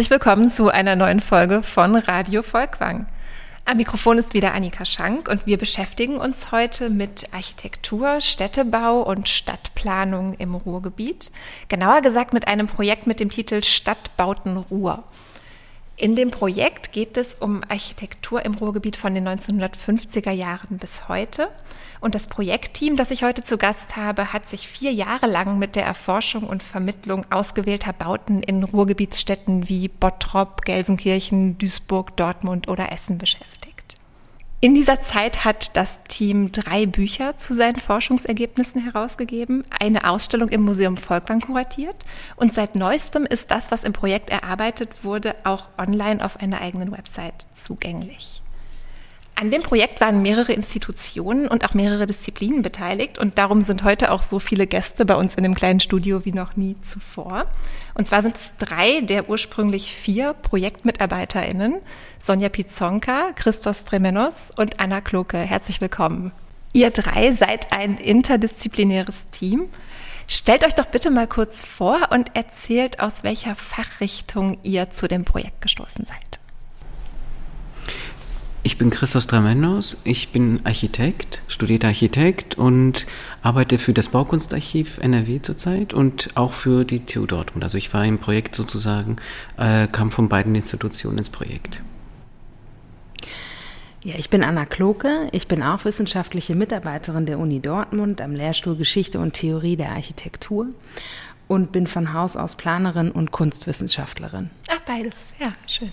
Herzlich willkommen zu einer neuen Folge von Radio Volkwang. Am Mikrofon ist wieder Annika Schank und wir beschäftigen uns heute mit Architektur, Städtebau und Stadtplanung im Ruhrgebiet. Genauer gesagt mit einem Projekt mit dem Titel Stadtbauten Ruhr. In dem Projekt geht es um Architektur im Ruhrgebiet von den 1950er Jahren bis heute. Und das Projektteam, das ich heute zu Gast habe, hat sich vier Jahre lang mit der Erforschung und Vermittlung ausgewählter Bauten in Ruhrgebietsstädten wie Bottrop, Gelsenkirchen, Duisburg, Dortmund oder Essen beschäftigt. In dieser Zeit hat das Team drei Bücher zu seinen Forschungsergebnissen herausgegeben, eine Ausstellung im Museum Volkwang kuratiert und seit neuestem ist das, was im Projekt erarbeitet wurde, auch online auf einer eigenen Website zugänglich. An dem Projekt waren mehrere Institutionen und auch mehrere Disziplinen beteiligt und darum sind heute auch so viele Gäste bei uns in dem kleinen Studio wie noch nie zuvor. Und zwar sind es drei der ursprünglich vier ProjektmitarbeiterInnen, Sonja Pizonka, Christos Tremenos und Anna Kloke. Herzlich willkommen. Ihr drei seid ein interdisziplinäres Team. Stellt euch doch bitte mal kurz vor und erzählt, aus welcher Fachrichtung ihr zu dem Projekt gestoßen seid. Ich bin Christos Dramenos, ich bin Architekt, studierter Architekt und arbeite für das Baukunstarchiv NRW zurzeit und auch für die TU Dortmund. Also ich war im Projekt sozusagen, äh, kam von beiden Institutionen ins Projekt. Ja, ich bin Anna Kloke, ich bin auch wissenschaftliche Mitarbeiterin der Uni Dortmund am Lehrstuhl Geschichte und Theorie der Architektur und bin von Haus aus Planerin und Kunstwissenschaftlerin. Ach, beides, ja, schön.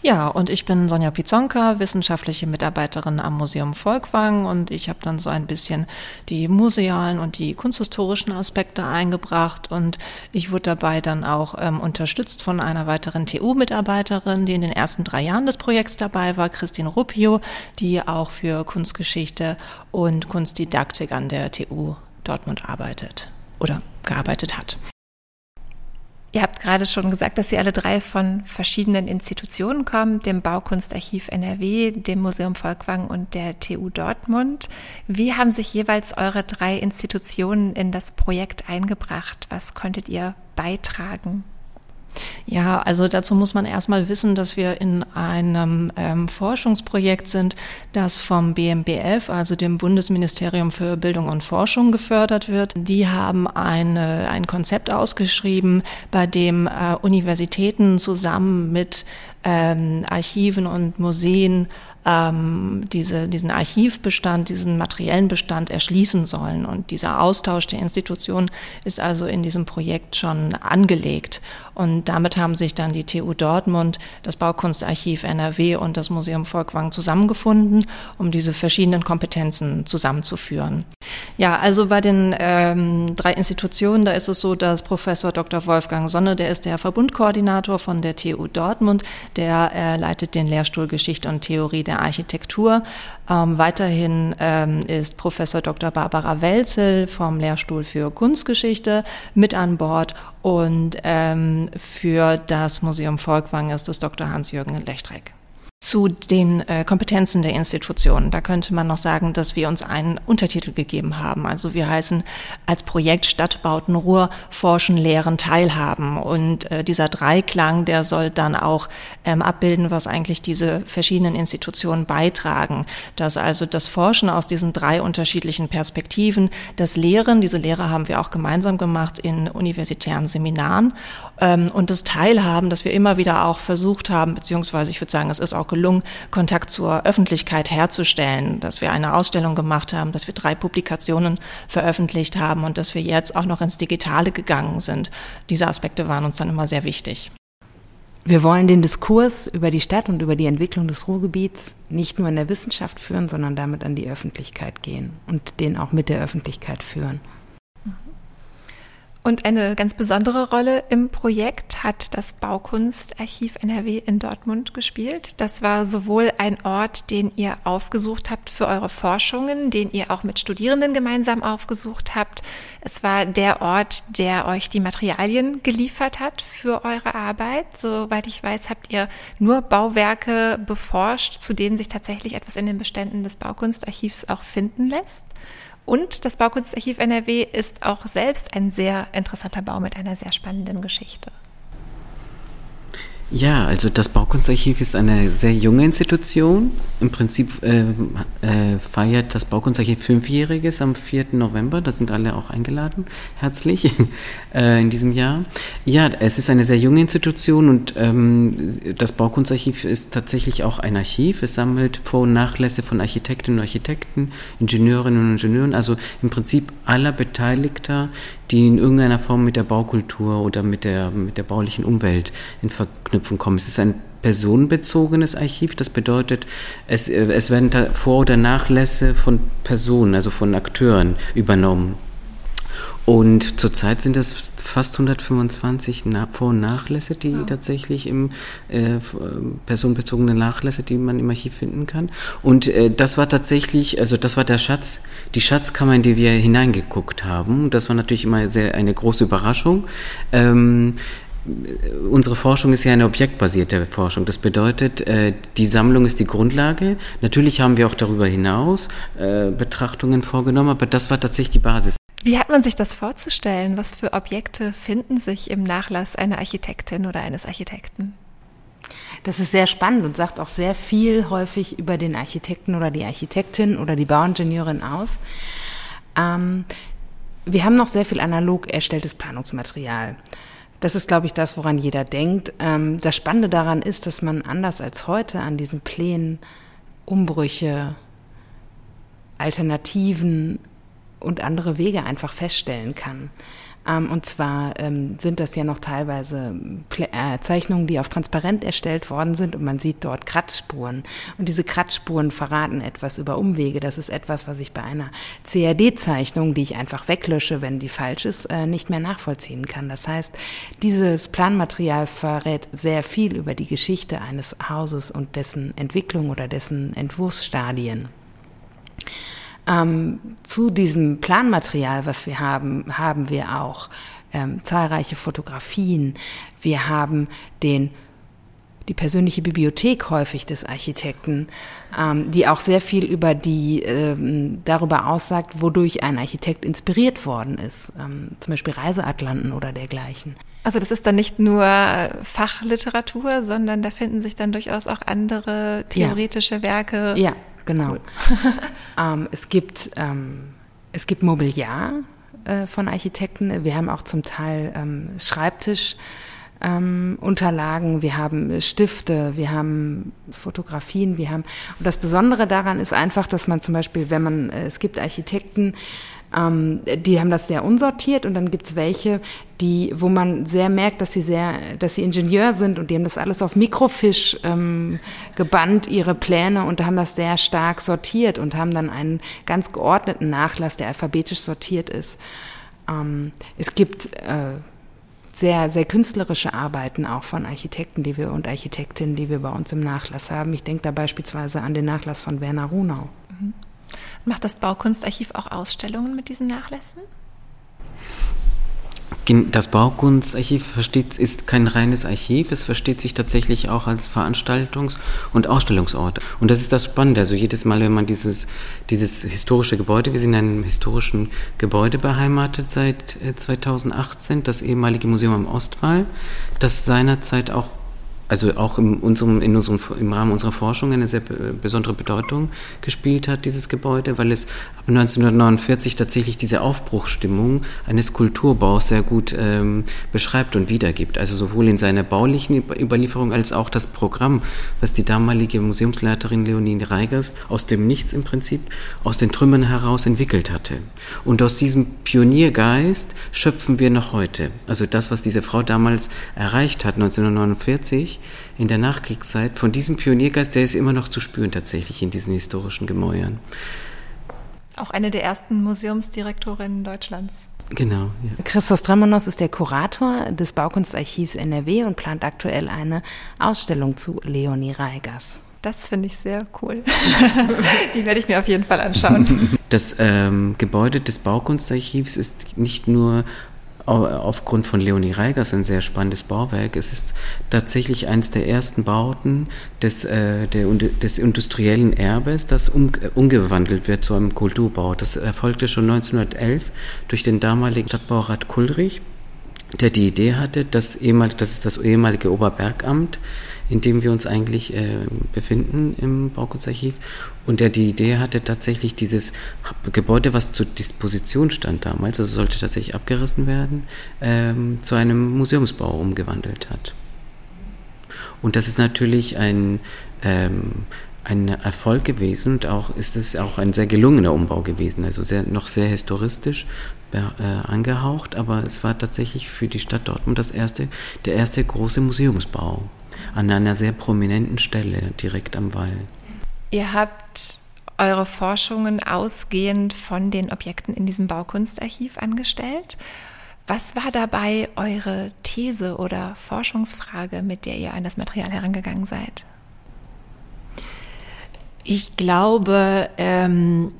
Ja, und ich bin Sonja Pizonka, wissenschaftliche Mitarbeiterin am Museum Volkwang und ich habe dann so ein bisschen die musealen und die kunsthistorischen Aspekte eingebracht und ich wurde dabei dann auch ähm, unterstützt von einer weiteren TU-Mitarbeiterin, die in den ersten drei Jahren des Projekts dabei war, Christine Ruppio, die auch für Kunstgeschichte und Kunstdidaktik an der TU Dortmund arbeitet oder gearbeitet hat. Ihr habt gerade schon gesagt, dass Sie alle drei von verschiedenen Institutionen kommen, dem Baukunstarchiv NRW, dem Museum Volkwang und der TU Dortmund. Wie haben sich jeweils eure drei Institutionen in das Projekt eingebracht? Was konntet ihr beitragen? Ja, also dazu muss man erstmal wissen, dass wir in einem ähm, Forschungsprojekt sind, das vom BMBF, also dem Bundesministerium für Bildung und Forschung, gefördert wird. Die haben eine, ein Konzept ausgeschrieben, bei dem äh, Universitäten zusammen mit ähm, Archiven und Museen ähm, diese, diesen Archivbestand, diesen materiellen Bestand erschließen sollen. Und dieser Austausch der Institutionen ist also in diesem Projekt schon angelegt. Und damit haben sich dann die TU Dortmund, das Baukunstarchiv NRW und das Museum Volkwang zusammengefunden, um diese verschiedenen Kompetenzen zusammenzuführen. Ja, also bei den ähm, drei Institutionen, da ist es so, dass Professor Dr. Wolfgang Sonne, der ist der Verbundkoordinator von der TU Dortmund, der äh, leitet den Lehrstuhl Geschichte und Theorie der Architektur. Ähm, weiterhin ähm, ist Professor Dr. Barbara Welzel vom Lehrstuhl für Kunstgeschichte mit an Bord und ähm, für das Museum Volkwang ist es Dr. Hans-Jürgen Lechtreck. Zu den äh, Kompetenzen der Institutionen. Da könnte man noch sagen, dass wir uns einen Untertitel gegeben haben. Also wir heißen als Projekt Stadtbauten Ruhr forschen, lehren, teilhaben. Und äh, dieser Dreiklang, der soll dann auch ähm, abbilden, was eigentlich diese verschiedenen Institutionen beitragen. Dass also das Forschen aus diesen drei unterschiedlichen Perspektiven, das Lehren, diese Lehre haben wir auch gemeinsam gemacht in universitären Seminaren ähm, und das Teilhaben, dass wir immer wieder auch versucht haben, beziehungsweise ich würde sagen, es ist auch gelungen, Kontakt zur Öffentlichkeit herzustellen, dass wir eine Ausstellung gemacht haben, dass wir drei Publikationen veröffentlicht haben und dass wir jetzt auch noch ins Digitale gegangen sind. Diese Aspekte waren uns dann immer sehr wichtig. Wir wollen den Diskurs über die Stadt und über die Entwicklung des Ruhrgebiets nicht nur in der Wissenschaft führen, sondern damit an die Öffentlichkeit gehen und den auch mit der Öffentlichkeit führen. Und eine ganz besondere Rolle im Projekt hat das Baukunstarchiv NRW in Dortmund gespielt. Das war sowohl ein Ort, den ihr aufgesucht habt für eure Forschungen, den ihr auch mit Studierenden gemeinsam aufgesucht habt. Es war der Ort, der euch die Materialien geliefert hat für eure Arbeit. Soweit ich weiß, habt ihr nur Bauwerke beforscht, zu denen sich tatsächlich etwas in den Beständen des Baukunstarchivs auch finden lässt. Und das Baukunstarchiv NRW ist auch selbst ein sehr interessanter Bau mit einer sehr spannenden Geschichte. Ja, also das Baukunstarchiv ist eine sehr junge Institution. Im Prinzip äh, äh, feiert das Baukunstarchiv Fünfjähriges am 4. November. Da sind alle auch eingeladen, herzlich, äh, in diesem Jahr. Ja, es ist eine sehr junge Institution und ähm, das Baukunstarchiv ist tatsächlich auch ein Archiv. Es sammelt Vor- und Nachlässe von Architektinnen und Architekten, Ingenieurinnen und Ingenieuren, also im Prinzip aller Beteiligter, die in irgendeiner Form mit der Baukultur oder mit der, mit der baulichen Umwelt in Verknüpfung kommen. Es ist ein personenbezogenes Archiv. Das bedeutet, es, äh, es werden Vor- oder Nachlässe von Personen, also von Akteuren übernommen. Und zurzeit sind das fast 125 Vor- und Nachlässe, die ja. tatsächlich im äh, personenbezogene Nachlässe, die man im Archiv finden kann. Und äh, das war tatsächlich, also das war der Schatz, die Schatzkammer, in die wir hineingeguckt haben. Das war natürlich immer sehr eine große Überraschung. Ähm, unsere Forschung ist ja eine objektbasierte Forschung. Das bedeutet, äh, die Sammlung ist die Grundlage. Natürlich haben wir auch darüber hinaus äh, Betrachtungen vorgenommen, aber das war tatsächlich die Basis. Wie hat man sich das vorzustellen? Was für Objekte finden sich im Nachlass einer Architektin oder eines Architekten? Das ist sehr spannend und sagt auch sehr viel häufig über den Architekten oder die Architektin oder die Bauingenieurin aus. Ähm, wir haben noch sehr viel analog erstelltes Planungsmaterial. Das ist, glaube ich, das, woran jeder denkt. Ähm, das Spannende daran ist, dass man anders als heute an diesen Plänen Umbrüche, Alternativen und andere Wege einfach feststellen kann. Ähm, und zwar ähm, sind das ja noch teilweise äh, Zeichnungen, die auf transparent erstellt worden sind und man sieht dort Kratzspuren. Und diese Kratzspuren verraten etwas über Umwege. Das ist etwas, was ich bei einer CAD-Zeichnung, die ich einfach weglösche, wenn die falsch ist, äh, nicht mehr nachvollziehen kann. Das heißt, dieses Planmaterial verrät sehr viel über die Geschichte eines Hauses und dessen Entwicklung oder dessen Entwurfsstadien. Ähm, zu diesem Planmaterial, was wir haben, haben wir auch ähm, zahlreiche Fotografien. Wir haben den die persönliche Bibliothek häufig des Architekten, ähm, die auch sehr viel über die ähm, darüber aussagt, wodurch ein Architekt inspiriert worden ist, ähm, zum Beispiel Reiseatlanten oder dergleichen. Also das ist dann nicht nur Fachliteratur, sondern da finden sich dann durchaus auch andere theoretische ja. Werke. Ja, genau. Cool. ähm, es gibt ähm, es gibt Mobiliar äh, von Architekten. Wir haben auch zum Teil ähm, Schreibtisch. Ähm, wir haben Stifte, wir haben Fotografien, wir haben und das Besondere daran ist einfach, dass man zum Beispiel, wenn man äh, es gibt Architekten, ähm, die haben das sehr unsortiert und dann gibt es welche, die, wo man sehr merkt, dass sie sehr, dass sie Ingenieur sind und die haben das alles auf Mikrofisch ähm, gebannt, ihre Pläne und haben das sehr stark sortiert und haben dann einen ganz geordneten Nachlass, der alphabetisch sortiert ist. Ähm, es gibt äh, sehr, sehr künstlerische Arbeiten auch von Architekten, die wir und Architektinnen, die wir bei uns im Nachlass haben. Ich denke da beispielsweise an den Nachlass von Werner Runau. Macht das Baukunstarchiv auch Ausstellungen mit diesen Nachlässen? Das Baukunstarchiv versteht, ist kein reines Archiv, es versteht sich tatsächlich auch als Veranstaltungs- und Ausstellungsort. Und das ist das Spannende. Also jedes Mal, wenn man dieses, dieses historische Gebäude, wir sind in einem historischen Gebäude beheimatet seit 2018, äh, das ehemalige Museum am Ostwall, das seinerzeit auch also auch in unserem, in unserem, im Rahmen unserer Forschung eine sehr besondere Bedeutung gespielt hat, dieses Gebäude, weil es ab 1949 tatsächlich diese Aufbruchsstimmung eines Kulturbaus sehr gut ähm, beschreibt und wiedergibt. Also sowohl in seiner baulichen Überlieferung als auch das Programm, was die damalige Museumsleiterin Leonie Reigers aus dem Nichts im Prinzip, aus den Trümmern heraus entwickelt hatte. Und aus diesem Pioniergeist schöpfen wir noch heute. Also das, was diese Frau damals erreicht hat, 1949, in der Nachkriegszeit, von diesem Pioniergeist, der ist immer noch zu spüren tatsächlich in diesen historischen Gemäuern. Auch eine der ersten Museumsdirektorinnen Deutschlands. Genau. Ja. Christos Dramanos ist der Kurator des Baukunstarchivs NRW und plant aktuell eine Ausstellung zu Leonie Reigers. Das finde ich sehr cool. Die werde ich mir auf jeden Fall anschauen. Das ähm, Gebäude des Baukunstarchivs ist nicht nur aufgrund von Leonie Reigers ein sehr spannendes Bauwerk. Es ist tatsächlich eines der ersten Bauten des, äh, der, des industriellen Erbes, das um, umgewandelt wird zu einem Kulturbau. Das erfolgte schon 1911 durch den damaligen Stadtbaurat Kulrich der die Idee hatte, dass ehemalig, das ist das ehemalige Oberbergamt, in dem wir uns eigentlich äh, befinden im Baukunstarchiv, und der die Idee hatte, tatsächlich dieses Gebäude, was zur Disposition stand damals, also sollte tatsächlich abgerissen werden, ähm, zu einem Museumsbau umgewandelt hat. Und das ist natürlich ein ähm, ein Erfolg gewesen und auch ist es auch ein sehr gelungener Umbau gewesen, also sehr, noch sehr historistisch äh, angehaucht, aber es war tatsächlich für die Stadt Dortmund das erste, der erste große Museumsbau an einer sehr prominenten Stelle direkt am Wall. Ihr habt eure Forschungen ausgehend von den Objekten in diesem Baukunstarchiv angestellt. Was war dabei eure These oder Forschungsfrage, mit der ihr an das Material herangegangen seid? Ich glaube, ähm,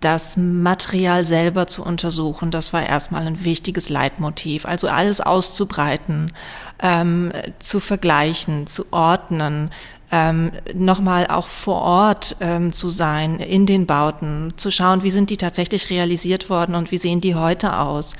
das Material selber zu untersuchen, das war erstmal ein wichtiges Leitmotiv. Also alles auszubreiten, ähm, zu vergleichen, zu ordnen, ähm, nochmal auch vor Ort ähm, zu sein, in den Bauten, zu schauen, wie sind die tatsächlich realisiert worden und wie sehen die heute aus.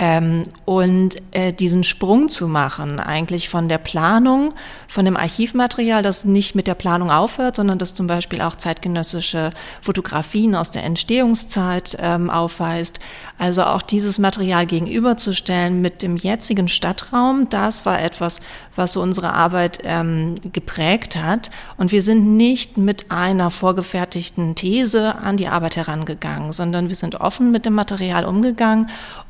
Ähm, und äh, diesen Sprung zu machen, eigentlich von der Planung, von dem Archivmaterial, das nicht mit der Planung aufhört, sondern das zum Beispiel auch zeitgenössische Fotografien aus der Entstehungszeit ähm, aufweist. Also auch dieses Material gegenüberzustellen mit dem jetzigen Stadtraum, das war etwas, was so unsere Arbeit ähm, geprägt hat. Und wir sind nicht mit einer vorgefertigten These an die Arbeit herangegangen, sondern wir sind offen mit dem Material umgegangen,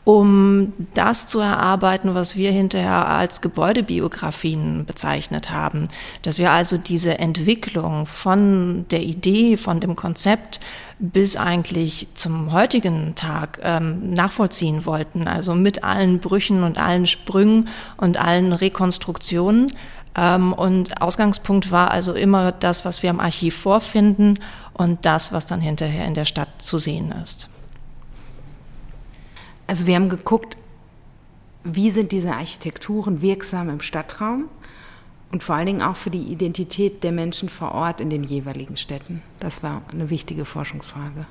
um das zu erarbeiten, was wir hinterher als Gebäudebiografien bezeichnet haben. Dass wir also diese Entwicklung von der Idee, von dem Konzept bis eigentlich zum heutigen Tag ähm, nachvollziehen wollten. Also mit allen Brüchen und allen Sprüngen und allen Rekonstruktionen. Ähm, und Ausgangspunkt war also immer das, was wir im Archiv vorfinden und das, was dann hinterher in der Stadt zu sehen ist. Also wir haben geguckt, wie sind diese Architekturen wirksam im Stadtraum und vor allen Dingen auch für die Identität der Menschen vor Ort in den jeweiligen Städten. Das war eine wichtige Forschungsfrage.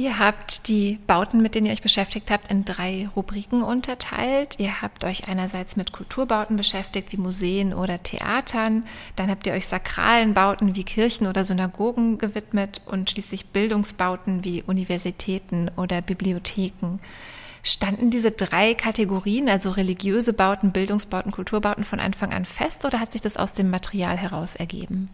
Ihr habt die Bauten, mit denen ihr euch beschäftigt habt, in drei Rubriken unterteilt. Ihr habt euch einerseits mit Kulturbauten beschäftigt, wie Museen oder Theatern. Dann habt ihr euch sakralen Bauten wie Kirchen oder Synagogen gewidmet und schließlich Bildungsbauten wie Universitäten oder Bibliotheken. Standen diese drei Kategorien, also religiöse Bauten, Bildungsbauten, Kulturbauten, von Anfang an fest oder hat sich das aus dem Material heraus ergeben?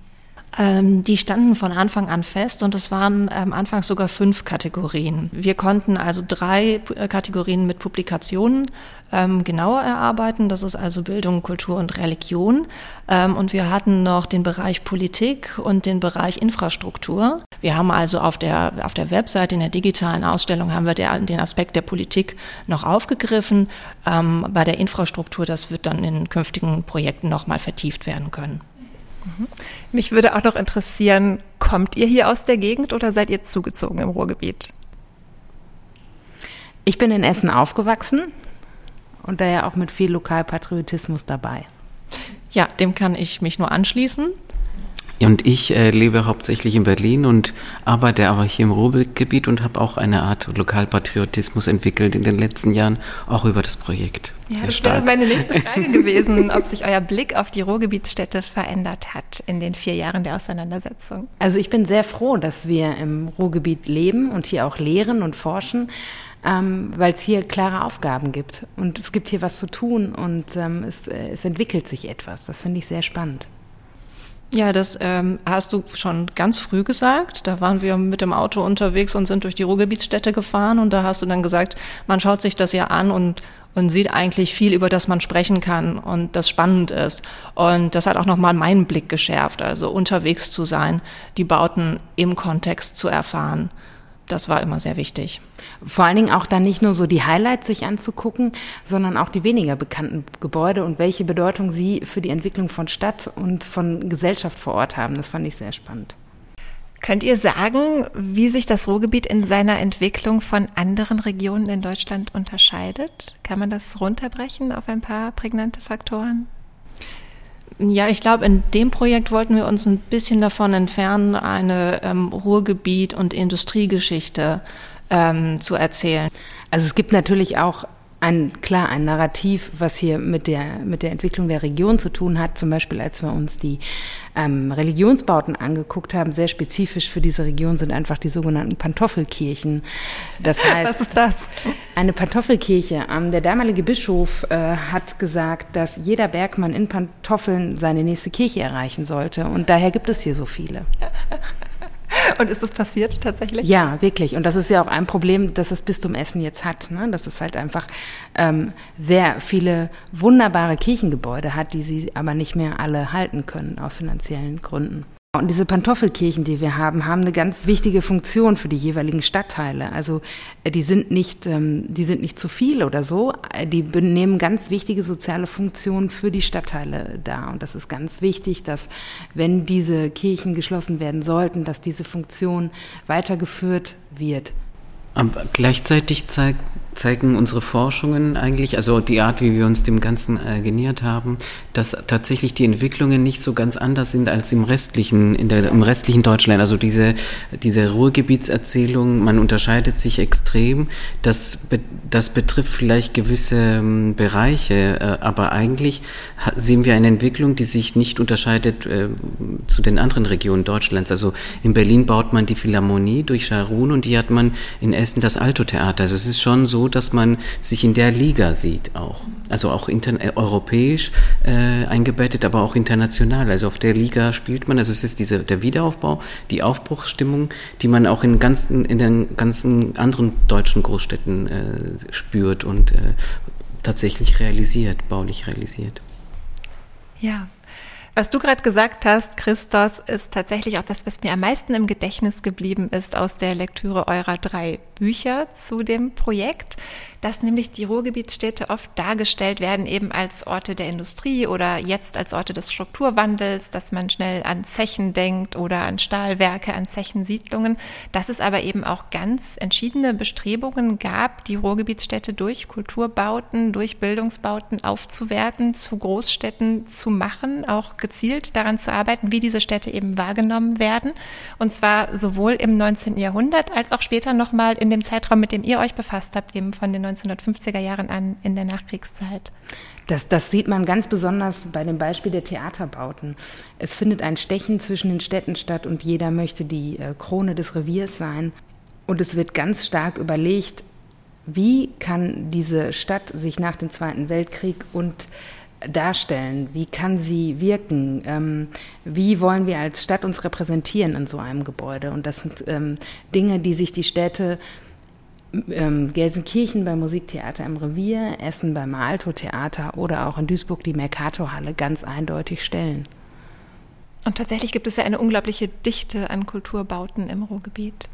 Ähm, die standen von Anfang an fest und es waren ähm, anfangs sogar fünf Kategorien. Wir konnten also drei äh, Kategorien mit Publikationen ähm, genauer erarbeiten. Das ist also Bildung, Kultur und Religion. Ähm, und wir hatten noch den Bereich Politik und den Bereich Infrastruktur. Wir haben also auf der, auf der Webseite, in der digitalen Ausstellung, haben wir der, den Aspekt der Politik noch aufgegriffen. Ähm, bei der Infrastruktur, das wird dann in künftigen Projekten nochmal vertieft werden können. Mich würde auch noch interessieren, kommt ihr hier aus der Gegend oder seid ihr zugezogen im Ruhrgebiet? Ich bin in Essen aufgewachsen und daher auch mit viel Lokalpatriotismus dabei. Ja, dem kann ich mich nur anschließen. Und ich äh, lebe hauptsächlich in Berlin und arbeite aber hier im Ruhrgebiet und habe auch eine Art Lokalpatriotismus entwickelt in den letzten Jahren, auch über das Projekt. Ja, Sehr das wäre meine nächste Frage gewesen, ob sich euer Blick auf die Ruhrgebietsstädte verändert hat in den vier Jahren der Auseinandersetzung. Also ich bin sehr froh, dass wir im Ruhrgebiet leben und hier auch lehren und forschen. Ähm, weil es hier klare Aufgaben gibt und es gibt hier was zu tun und ähm, es, äh, es entwickelt sich etwas. Das finde ich sehr spannend. Ja, das ähm, hast du schon ganz früh gesagt. Da waren wir mit dem Auto unterwegs und sind durch die Ruhrgebietsstädte gefahren und da hast du dann gesagt, man schaut sich das ja an und und sieht eigentlich viel, über das man sprechen kann und das spannend ist. Und das hat auch nochmal meinen Blick geschärft, also unterwegs zu sein, die Bauten im Kontext zu erfahren das war immer sehr wichtig. Vor allen Dingen auch dann nicht nur so die Highlights sich anzugucken, sondern auch die weniger bekannten Gebäude und welche Bedeutung sie für die Entwicklung von Stadt und von Gesellschaft vor Ort haben. Das fand ich sehr spannend. Könnt ihr sagen, wie sich das Ruhrgebiet in seiner Entwicklung von anderen Regionen in Deutschland unterscheidet? Kann man das runterbrechen auf ein paar prägnante Faktoren? Ja, ich glaube, in dem Projekt wollten wir uns ein bisschen davon entfernen, eine ähm, Ruhrgebiet- und Industriegeschichte ähm, zu erzählen. Also es gibt natürlich auch ein, klar, ein Narrativ, was hier mit der, mit der Entwicklung der Region zu tun hat. Zum Beispiel, als wir uns die ähm, Religionsbauten angeguckt haben, sehr spezifisch für diese Region sind einfach die sogenannten Pantoffelkirchen. Das heißt, was ist das? Eine Pantoffelkirche. Ähm, der damalige Bischof äh, hat gesagt, dass jeder Bergmann in Pantoffeln seine nächste Kirche erreichen sollte. Und daher gibt es hier so viele. Und ist das passiert tatsächlich? Ja, wirklich. Und das ist ja auch ein Problem, das das Bistum Essen jetzt hat. Ne? Dass es halt einfach ähm, sehr viele wunderbare Kirchengebäude hat, die sie aber nicht mehr alle halten können aus finanziellen Gründen. Und diese Pantoffelkirchen, die wir haben, haben eine ganz wichtige Funktion für die jeweiligen Stadtteile. Also äh, die sind nicht, ähm, die sind nicht zu viel oder so. Äh, die nehmen ganz wichtige soziale Funktionen für die Stadtteile dar. Und das ist ganz wichtig, dass wenn diese Kirchen geschlossen werden sollten, dass diese Funktion weitergeführt wird. Aber gleichzeitig zeigt zeigen unsere Forschungen eigentlich, also die Art, wie wir uns dem Ganzen äh, genähert haben, dass tatsächlich die Entwicklungen nicht so ganz anders sind als im restlichen, in der, im restlichen Deutschland. Also diese, diese Ruhrgebietserzählung, man unterscheidet sich extrem. Das, das betrifft vielleicht gewisse ähm, Bereiche, äh, aber eigentlich sehen wir eine Entwicklung, die sich nicht unterscheidet äh, zu den anderen Regionen Deutschlands. Also in Berlin baut man die Philharmonie durch Scharun und die hat man in Essen das Alto-Theater. Also es ist schon so, dass man sich in der Liga sieht auch. Also auch äh, europäisch äh, eingebettet, aber auch international. Also auf der Liga spielt man. Also es ist diese, der Wiederaufbau, die Aufbruchsstimmung, die man auch in, ganzen, in den ganzen anderen deutschen Großstädten äh, spürt und äh, tatsächlich realisiert, baulich realisiert. Ja, was du gerade gesagt hast, Christos, ist tatsächlich auch das, was mir am meisten im Gedächtnis geblieben ist aus der Lektüre eurer drei Bücher zu dem Projekt dass nämlich die Ruhrgebietsstädte oft dargestellt werden eben als Orte der Industrie oder jetzt als Orte des Strukturwandels, dass man schnell an Zechen denkt oder an Stahlwerke, an Zechensiedlungen, dass es aber eben auch ganz entschiedene Bestrebungen gab, die Ruhrgebietsstädte durch Kulturbauten, durch Bildungsbauten aufzuwerten, zu Großstädten zu machen, auch gezielt daran zu arbeiten, wie diese Städte eben wahrgenommen werden. Und zwar sowohl im 19. Jahrhundert als auch später nochmal in dem Zeitraum, mit dem ihr euch befasst habt, eben von den 1950er Jahren an in der Nachkriegszeit. Das, das sieht man ganz besonders bei dem Beispiel der Theaterbauten. Es findet ein Stechen zwischen den Städten statt und jeder möchte die äh, Krone des Reviers sein. Und es wird ganz stark überlegt, wie kann diese Stadt sich nach dem Zweiten Weltkrieg und darstellen? Wie kann sie wirken? Ähm, wie wollen wir als Stadt uns repräsentieren in so einem Gebäude? Und das sind ähm, Dinge, die sich die Städte ähm, Gelsenkirchen beim Musiktheater im Revier, Essen beim Alto Theater oder auch in Duisburg die Mercator-Halle ganz eindeutig stellen. Und tatsächlich gibt es ja eine unglaubliche Dichte an Kulturbauten im Ruhrgebiet.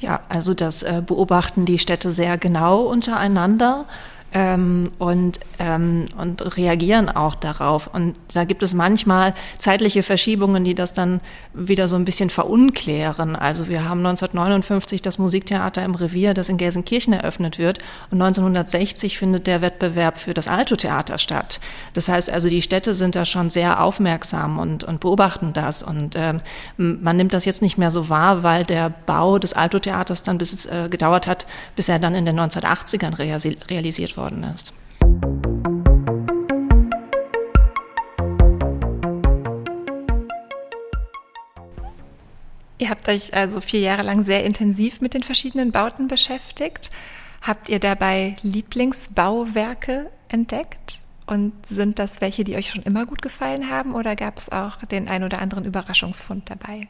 Ja, also das äh, beobachten die Städte sehr genau untereinander ähm, und, ähm, und reagieren auch darauf. Und da gibt es manchmal zeitliche Verschiebungen, die das dann wieder so ein bisschen verunklären. Also wir haben 1959 das Musiktheater im Revier, das in Gelsenkirchen eröffnet wird. Und 1960 findet der Wettbewerb für das Alto-Theater statt. Das heißt also, die Städte sind da schon sehr aufmerksam und, und beobachten das. Und ähm, man nimmt das jetzt nicht mehr so wahr, weil der Bau des Alto-Theaters dann bis äh, gedauert hat, bis er dann in den 1980ern realisiert worden ist. Ihr habt euch also vier Jahre lang sehr intensiv mit den verschiedenen Bauten beschäftigt. Habt ihr dabei Lieblingsbauwerke entdeckt? Und sind das welche, die euch schon immer gut gefallen haben oder gab es auch den ein oder anderen Überraschungsfund dabei?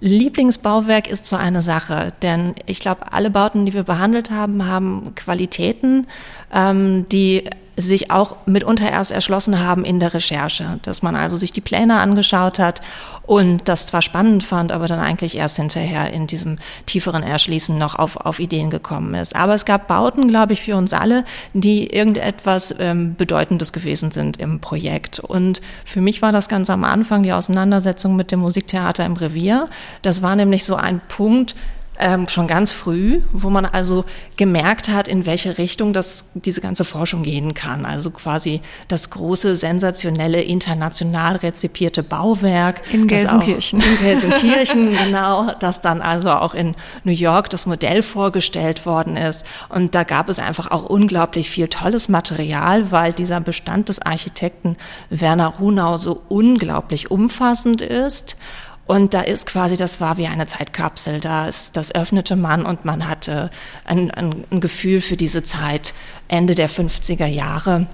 Lieblingsbauwerk ist so eine Sache, denn ich glaube, alle Bauten, die wir behandelt haben, haben Qualitäten, ähm, die sich auch mitunter erst erschlossen haben in der Recherche, dass man also sich die Pläne angeschaut hat und das zwar spannend fand, aber dann eigentlich erst hinterher in diesem tieferen Erschließen noch auf, auf Ideen gekommen ist. Aber es gab Bauten, glaube ich, für uns alle, die irgendetwas ähm, Bedeutendes gewesen sind im Projekt. Und für mich war das ganz am Anfang die Auseinandersetzung mit dem Musiktheater im Revier. Das war nämlich so ein Punkt, ähm, schon ganz früh, wo man also gemerkt hat, in welche Richtung das, diese ganze Forschung gehen kann. Also quasi das große, sensationelle, international rezipierte Bauwerk. In Gelsenkirchen. in Gelsenkirchen, genau, das dann also auch in New York das Modell vorgestellt worden ist. Und da gab es einfach auch unglaublich viel tolles Material, weil dieser Bestand des Architekten Werner Runau so unglaublich umfassend ist. Und da ist quasi, das war wie eine Zeitkapsel. Da ist, das öffnete man und man hatte ein, ein, ein Gefühl für diese Zeit Ende der 50er Jahre.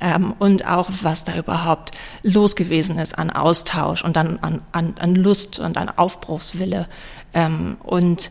Ähm, und auch, was da überhaupt los gewesen ist an Austausch und dann an, an, an Lust und an Aufbruchswille. Ähm, und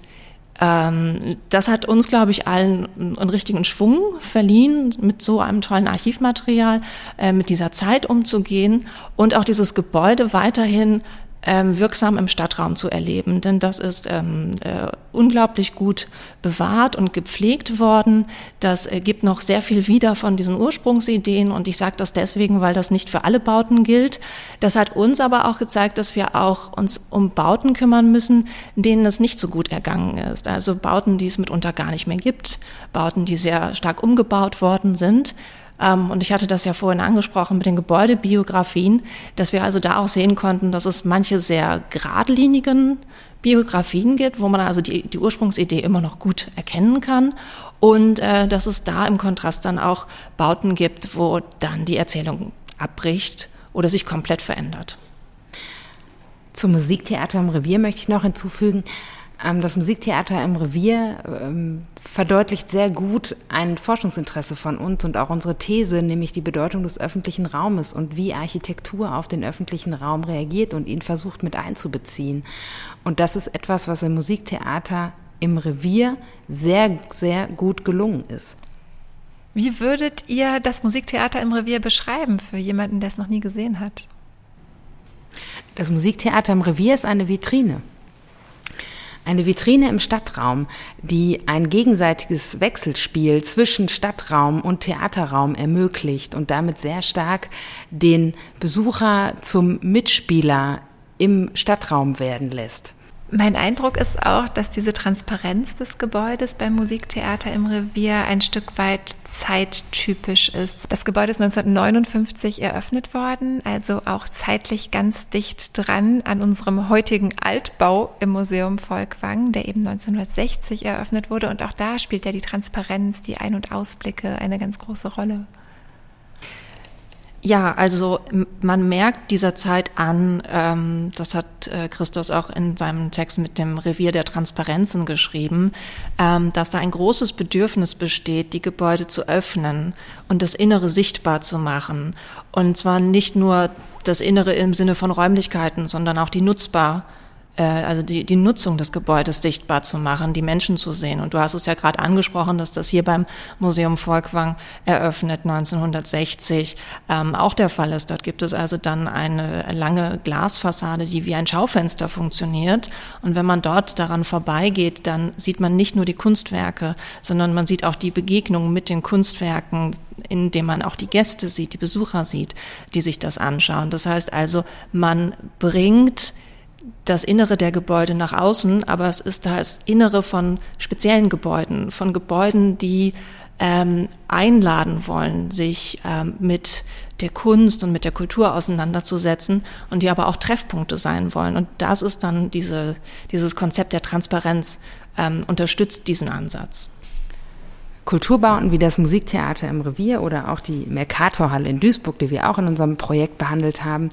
ähm, das hat uns, glaube ich, allen einen richtigen Schwung verliehen, mit so einem tollen Archivmaterial, äh, mit dieser Zeit umzugehen und auch dieses Gebäude weiterhin ähm, wirksam im Stadtraum zu erleben. Denn das ist ähm, äh, unglaublich gut bewahrt und gepflegt worden. Das äh, gibt noch sehr viel wieder von diesen Ursprungsideen. Und ich sage das deswegen, weil das nicht für alle Bauten gilt. Das hat uns aber auch gezeigt, dass wir auch uns um Bauten kümmern müssen, denen es nicht so gut ergangen ist. Also Bauten, die es mitunter gar nicht mehr gibt, Bauten, die sehr stark umgebaut worden sind. Ähm, und ich hatte das ja vorhin angesprochen mit den Gebäudebiografien, dass wir also da auch sehen konnten, dass es manche sehr geradlinigen Biografien gibt, wo man also die, die Ursprungsidee immer noch gut erkennen kann und äh, dass es da im Kontrast dann auch Bauten gibt, wo dann die Erzählung abbricht oder sich komplett verändert. Zum Musiktheater im Revier möchte ich noch hinzufügen, das Musiktheater im Revier ähm, verdeutlicht sehr gut ein Forschungsinteresse von uns und auch unsere These, nämlich die Bedeutung des öffentlichen Raumes und wie Architektur auf den öffentlichen Raum reagiert und ihn versucht mit einzubeziehen. Und das ist etwas, was im Musiktheater im Revier sehr, sehr gut gelungen ist. Wie würdet ihr das Musiktheater im Revier beschreiben für jemanden, der es noch nie gesehen hat? Das Musiktheater im Revier ist eine Vitrine. Eine Vitrine im Stadtraum, die ein gegenseitiges Wechselspiel zwischen Stadtraum und Theaterraum ermöglicht und damit sehr stark den Besucher zum Mitspieler im Stadtraum werden lässt. Mein Eindruck ist auch, dass diese Transparenz des Gebäudes beim Musiktheater im Revier ein Stück weit zeittypisch ist. Das Gebäude ist 1959 eröffnet worden, also auch zeitlich ganz dicht dran an unserem heutigen Altbau im Museum Volkwang, der eben 1960 eröffnet wurde. Und auch da spielt ja die Transparenz, die Ein- und Ausblicke eine ganz große Rolle. Ja, also man merkt dieser Zeit an, ähm, das hat äh, Christus auch in seinem Text mit dem Revier der Transparenzen geschrieben, ähm, dass da ein großes Bedürfnis besteht, die Gebäude zu öffnen und das Innere sichtbar zu machen. Und zwar nicht nur das Innere im Sinne von Räumlichkeiten, sondern auch die nutzbar äh, also die, die Nutzung des Gebäudes sichtbar zu machen, die Menschen zu sehen. Und du hast es ja gerade angesprochen, dass das hier beim Museum Volkwang eröffnet 1960 ähm, auch der Fall ist. Dort gibt es also dann eine lange Glasfassade, die wie ein Schaufenster funktioniert. Und wenn man dort daran vorbeigeht, dann sieht man nicht nur die Kunstwerke, sondern man sieht auch die Begegnungen mit den Kunstwerken, indem man auch die Gäste sieht, die Besucher sieht, die sich das anschauen. Das heißt also, man bringt das Innere der Gebäude nach außen, aber es ist das Innere von speziellen Gebäuden, von Gebäuden, die ähm, einladen wollen, sich ähm, mit der Kunst und mit der Kultur auseinanderzusetzen und die aber auch Treffpunkte sein wollen. Und das ist dann diese, dieses Konzept der Transparenz, ähm, unterstützt diesen Ansatz. Kulturbauten wie das Musiktheater im Revier oder auch die Mercatorhalle in Duisburg, die wir auch in unserem Projekt behandelt haben,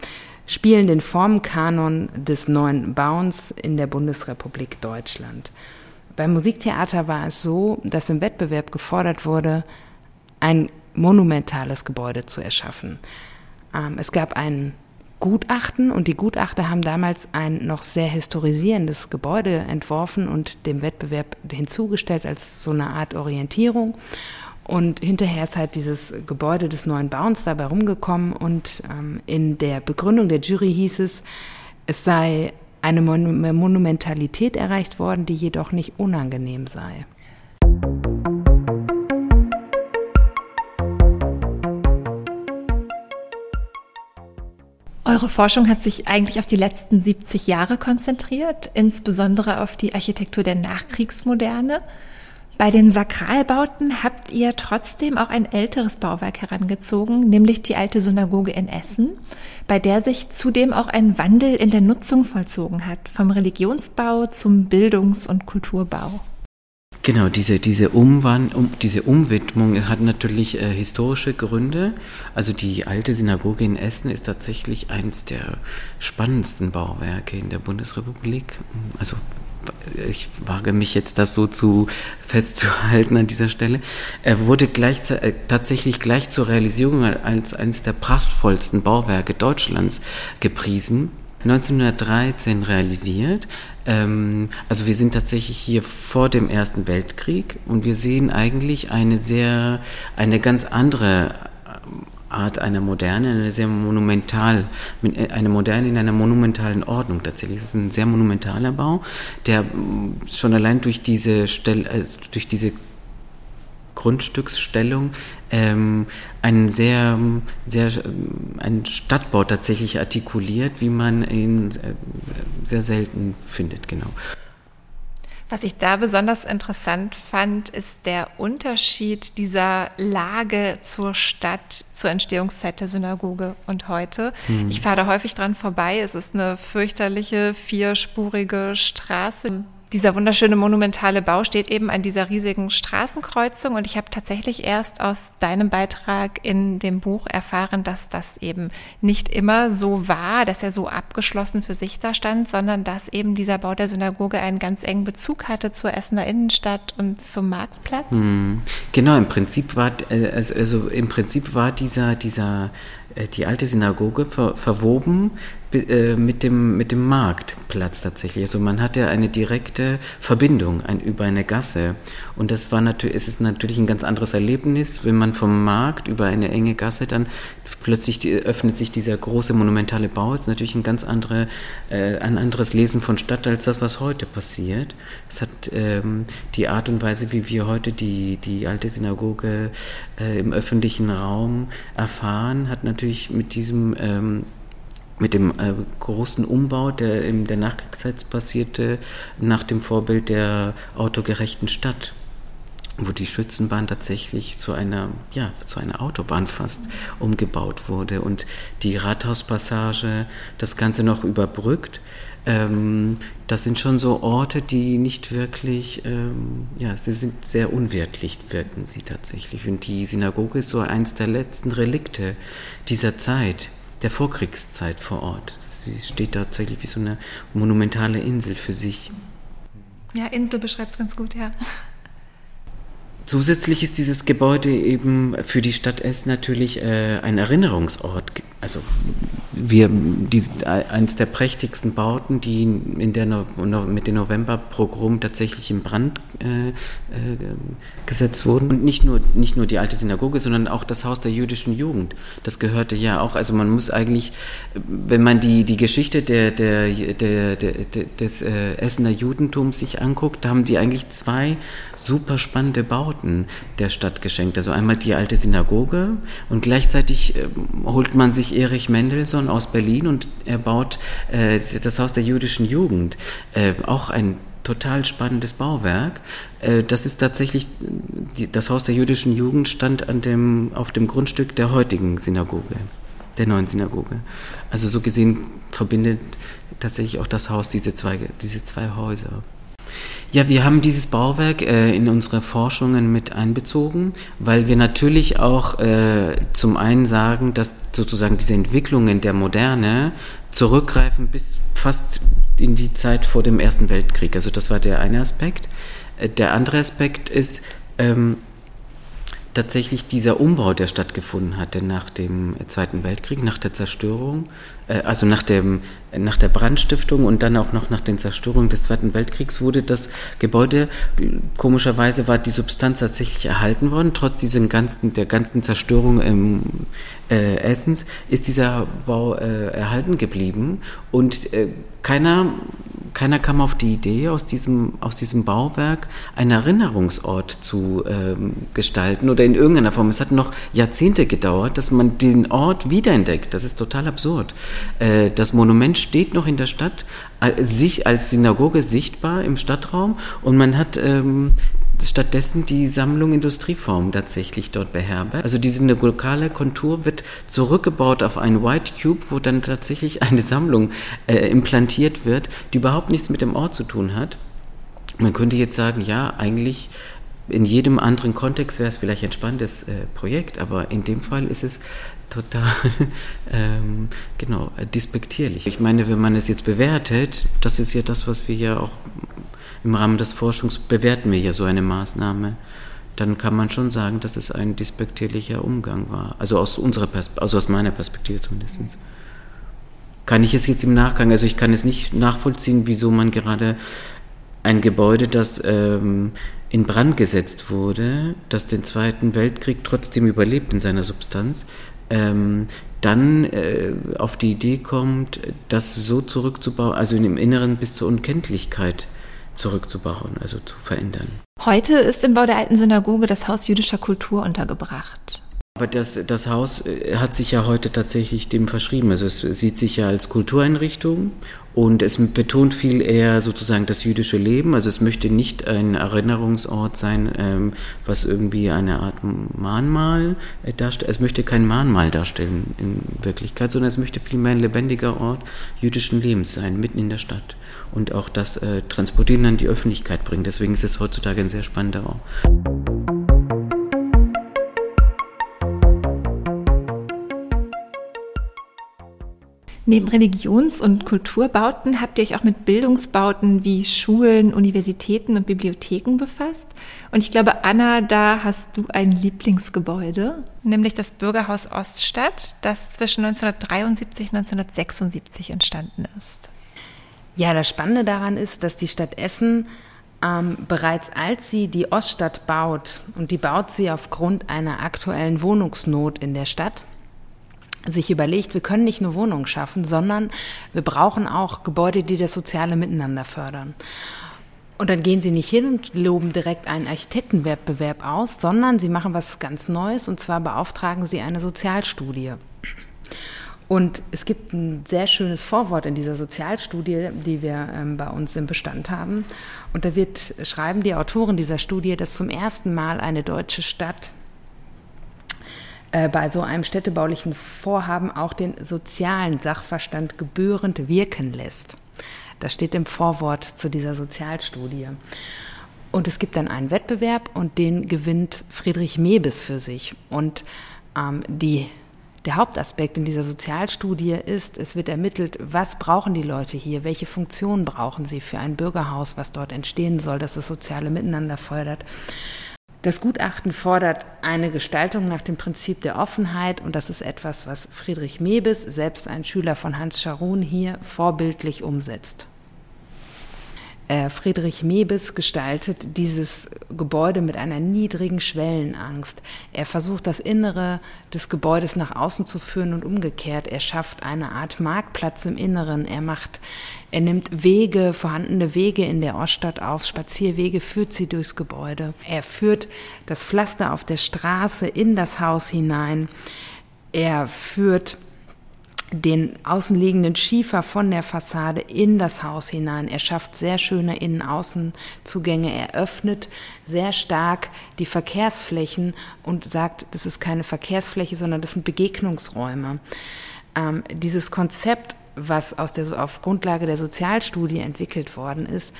spielen den Formenkanon des neuen Bauens in der Bundesrepublik Deutschland. Beim Musiktheater war es so, dass im Wettbewerb gefordert wurde, ein monumentales Gebäude zu erschaffen. Ähm, es gab ein Gutachten und die Gutachter haben damals ein noch sehr historisierendes Gebäude entworfen und dem Wettbewerb hinzugestellt als so eine Art Orientierung. Und hinterher ist halt dieses Gebäude des neuen Bauens dabei rumgekommen und ähm, in der Begründung der Jury hieß es, es sei eine Mon Monumentalität erreicht worden, die jedoch nicht unangenehm sei. Eure Forschung hat sich eigentlich auf die letzten 70 Jahre konzentriert, insbesondere auf die Architektur der Nachkriegsmoderne. Bei den Sakralbauten habt ihr trotzdem auch ein älteres Bauwerk herangezogen, nämlich die alte Synagoge in Essen, bei der sich zudem auch ein Wandel in der Nutzung vollzogen hat, vom Religionsbau zum Bildungs- und Kulturbau. Genau, diese, diese, Umwand, um, diese Umwidmung hat natürlich äh, historische Gründe. Also die alte Synagoge in Essen ist tatsächlich eines der spannendsten Bauwerke in der Bundesrepublik. Also ich wage mich jetzt das so zu festzuhalten an dieser Stelle. Er wurde gleich, äh, tatsächlich gleich zur Realisierung als eines der prachtvollsten Bauwerke Deutschlands gepriesen. 1913 realisiert. Ähm, also wir sind tatsächlich hier vor dem Ersten Weltkrieg und wir sehen eigentlich eine sehr, eine ganz andere Art einer Moderne, eine sehr monumental, äh, eine Moderne in einer monumentalen Ordnung tatsächlich. Es ist ein sehr monumentaler Bau, der schon allein durch diese Stelle, äh, durch diese Grundstücksstellung ähm, einen sehr, sehr, einen Stadtbau tatsächlich artikuliert, wie man ihn äh, sehr selten findet, genau. Was ich da besonders interessant fand, ist der Unterschied dieser Lage zur Stadt, zur Entstehungszeit der Synagoge und heute. Hm. Ich fahre da häufig dran vorbei. Es ist eine fürchterliche, vierspurige Straße dieser wunderschöne monumentale Bau steht eben an dieser riesigen Straßenkreuzung und ich habe tatsächlich erst aus deinem Beitrag in dem Buch erfahren, dass das eben nicht immer so war, dass er so abgeschlossen für sich da stand, sondern dass eben dieser Bau der Synagoge einen ganz engen Bezug hatte zur Essener Innenstadt und zum Marktplatz. Hm. Genau, im Prinzip war äh, also, also im Prinzip war dieser dieser äh, die alte Synagoge ver, verwoben mit dem, mit dem Marktplatz tatsächlich. Also man hatte eine direkte Verbindung ein, über eine Gasse. Und das war natürlich, es ist natürlich ein ganz anderes Erlebnis, wenn man vom Markt über eine enge Gasse dann plötzlich die, öffnet sich dieser große monumentale Bau. Es ist natürlich ein ganz andere, äh, ein anderes Lesen von Stadt als das, was heute passiert. Es hat ähm, die Art und Weise, wie wir heute die, die alte Synagoge äh, im öffentlichen Raum erfahren, hat natürlich mit diesem ähm, mit dem äh, großen Umbau, der in der Nachkriegszeit passierte, nach dem Vorbild der autogerechten Stadt, wo die Schützenbahn tatsächlich zu einer, ja, zu einer Autobahn fast umgebaut wurde und die Rathauspassage das Ganze noch überbrückt. Ähm, das sind schon so Orte, die nicht wirklich, ähm, ja, sie sind sehr unwirtlich, wirken sie tatsächlich. Und die Synagoge ist so eins der letzten Relikte dieser Zeit der Vorkriegszeit vor Ort. Sie steht tatsächlich wie so eine monumentale Insel für sich. Ja, Insel beschreibt es ganz gut, ja. Zusätzlich ist dieses Gebäude eben für die Stadt Essen natürlich äh, ein Erinnerungsort. Also wir, die, eins der prächtigsten Bauten, die in der no, no, mit dem Novemberprogramm tatsächlich in Brand äh, äh, gesetzt wurden. Und nicht nur, nicht nur die alte Synagoge, sondern auch das Haus der jüdischen Jugend. Das gehörte ja auch, also man muss eigentlich, wenn man die, die Geschichte der, der, der, der des äh, Essener Judentums sich anguckt, da haben die eigentlich zwei super spannende Bauten der Stadt geschenkt. Also einmal die alte Synagoge und gleichzeitig äh, holt man sich Erich Mendelssohn aus Berlin und er baut äh, das Haus der jüdischen Jugend. Äh, auch ein total spannendes Bauwerk. Äh, das ist tatsächlich, das Haus der jüdischen Jugend stand an dem, auf dem Grundstück der heutigen Synagoge, der neuen Synagoge. Also so gesehen verbindet tatsächlich auch das Haus diese zwei, diese zwei Häuser. Ja, wir haben dieses Bauwerk äh, in unsere Forschungen mit einbezogen, weil wir natürlich auch äh, zum einen sagen, dass sozusagen diese Entwicklungen der Moderne zurückgreifen bis fast in die Zeit vor dem Ersten Weltkrieg. Also das war der eine Aspekt. Äh, der andere Aspekt ist, ähm, tatsächlich dieser Umbau, der stattgefunden hatte nach dem Zweiten Weltkrieg, nach der Zerstörung, äh, also nach, dem, nach der Brandstiftung und dann auch noch nach den Zerstörungen des Zweiten Weltkriegs wurde das Gebäude, komischerweise war die Substanz tatsächlich erhalten worden, trotz diesen ganzen, der ganzen Zerstörung im, äh, Essens ist dieser Bau äh, erhalten geblieben und äh, keiner keiner kam auf die Idee, aus diesem, aus diesem Bauwerk einen Erinnerungsort zu ähm, gestalten oder in irgendeiner Form. Es hat noch Jahrzehnte gedauert, dass man den Ort wiederentdeckt. Das ist total absurd. Äh, das Monument steht noch in der Stadt, sich als Synagoge sichtbar im Stadtraum und man hat ähm, stattdessen die Sammlung Industrieform tatsächlich dort beherbergt. Also diese lokale Kontur wird zurückgebaut auf einen White Cube, wo dann tatsächlich eine Sammlung äh, implantiert wird, die überhaupt nichts mit dem Ort zu tun hat. Man könnte jetzt sagen, ja, eigentlich in jedem anderen Kontext wäre es vielleicht ein spannendes äh, Projekt, aber in dem Fall ist es total ähm, genau despektierlich. Ich meine, wenn man es jetzt bewertet, das ist ja das, was wir ja auch im Rahmen des Forschungs bewerten wir ja so eine Maßnahme, dann kann man schon sagen, dass es ein despektierlicher Umgang war. Also aus unserer Perspektive, also aus meiner Perspektive zumindest. Kann ich es jetzt im Nachgang, also ich kann es nicht nachvollziehen, wieso man gerade ein Gebäude, das ähm, in Brand gesetzt wurde, das den Zweiten Weltkrieg trotzdem überlebt in seiner Substanz, ähm, dann äh, auf die Idee kommt, das so zurückzubauen, also im Inneren bis zur Unkenntlichkeit zurückzubauen, also zu verändern. Heute ist im Bau der alten Synagoge das Haus jüdischer Kultur untergebracht. Aber das, das Haus äh, hat sich ja heute tatsächlich dem verschrieben. Also es sieht sich ja als Kultureinrichtung und es betont viel eher sozusagen das jüdische Leben. Also es möchte nicht ein Erinnerungsort sein, ähm, was irgendwie eine Art Mahnmal äh, darstellt. Es möchte kein Mahnmal darstellen in Wirklichkeit, sondern es möchte vielmehr ein lebendiger Ort jüdischen Lebens sein, mitten in der Stadt. Und auch das äh, Transportieren an die Öffentlichkeit bringen. Deswegen ist es heutzutage ein sehr spannender Ort. Neben Religions- und Kulturbauten habt ihr euch auch mit Bildungsbauten wie Schulen, Universitäten und Bibliotheken befasst. Und ich glaube, Anna, da hast du ein Lieblingsgebäude, nämlich das Bürgerhaus Oststadt, das zwischen 1973 und 1976 entstanden ist. Ja, das Spannende daran ist, dass die Stadt Essen ähm, bereits als sie die Oststadt baut, und die baut sie aufgrund einer aktuellen Wohnungsnot in der Stadt, sich überlegt, wir können nicht nur Wohnungen schaffen, sondern wir brauchen auch Gebäude, die das soziale Miteinander fördern. Und dann gehen sie nicht hin und loben direkt einen Architektenwettbewerb aus, sondern sie machen was ganz Neues und zwar beauftragen sie eine Sozialstudie. Und es gibt ein sehr schönes Vorwort in dieser Sozialstudie, die wir ähm, bei uns im Bestand haben. Und da wird schreiben die Autoren dieser Studie, dass zum ersten Mal eine deutsche Stadt äh, bei so einem städtebaulichen Vorhaben auch den sozialen Sachverstand gebührend wirken lässt. Das steht im Vorwort zu dieser Sozialstudie. Und es gibt dann einen Wettbewerb und den gewinnt Friedrich Mebes für sich. Und ähm, die, der Hauptaspekt in dieser Sozialstudie ist, es wird ermittelt, was brauchen die Leute hier, welche Funktionen brauchen sie für ein Bürgerhaus, was dort entstehen soll, das das soziale Miteinander fördert. Das Gutachten fordert eine Gestaltung nach dem Prinzip der Offenheit und das ist etwas, was Friedrich Mebes, selbst ein Schüler von Hans Scharun, hier vorbildlich umsetzt. Äh, Friedrich Mebes gestaltet dieses Gebäude mit einer niedrigen Schwellenangst. Er versucht, das Innere des Gebäudes nach außen zu führen und umgekehrt. Er schafft eine Art Marktplatz im Inneren. Er macht, er nimmt Wege, vorhandene Wege in der Oststadt auf, Spazierwege, führt sie durchs Gebäude. Er führt das Pflaster auf der Straße in das Haus hinein. Er führt den außenliegenden Schiefer von der Fassade in das Haus hinein. Er schafft sehr schöne Innen-Außen-Zugänge. Er öffnet sehr stark die Verkehrsflächen und sagt, das ist keine Verkehrsfläche, sondern das sind Begegnungsräume. Ähm, dieses Konzept, was aus der, auf Grundlage der Sozialstudie entwickelt worden ist,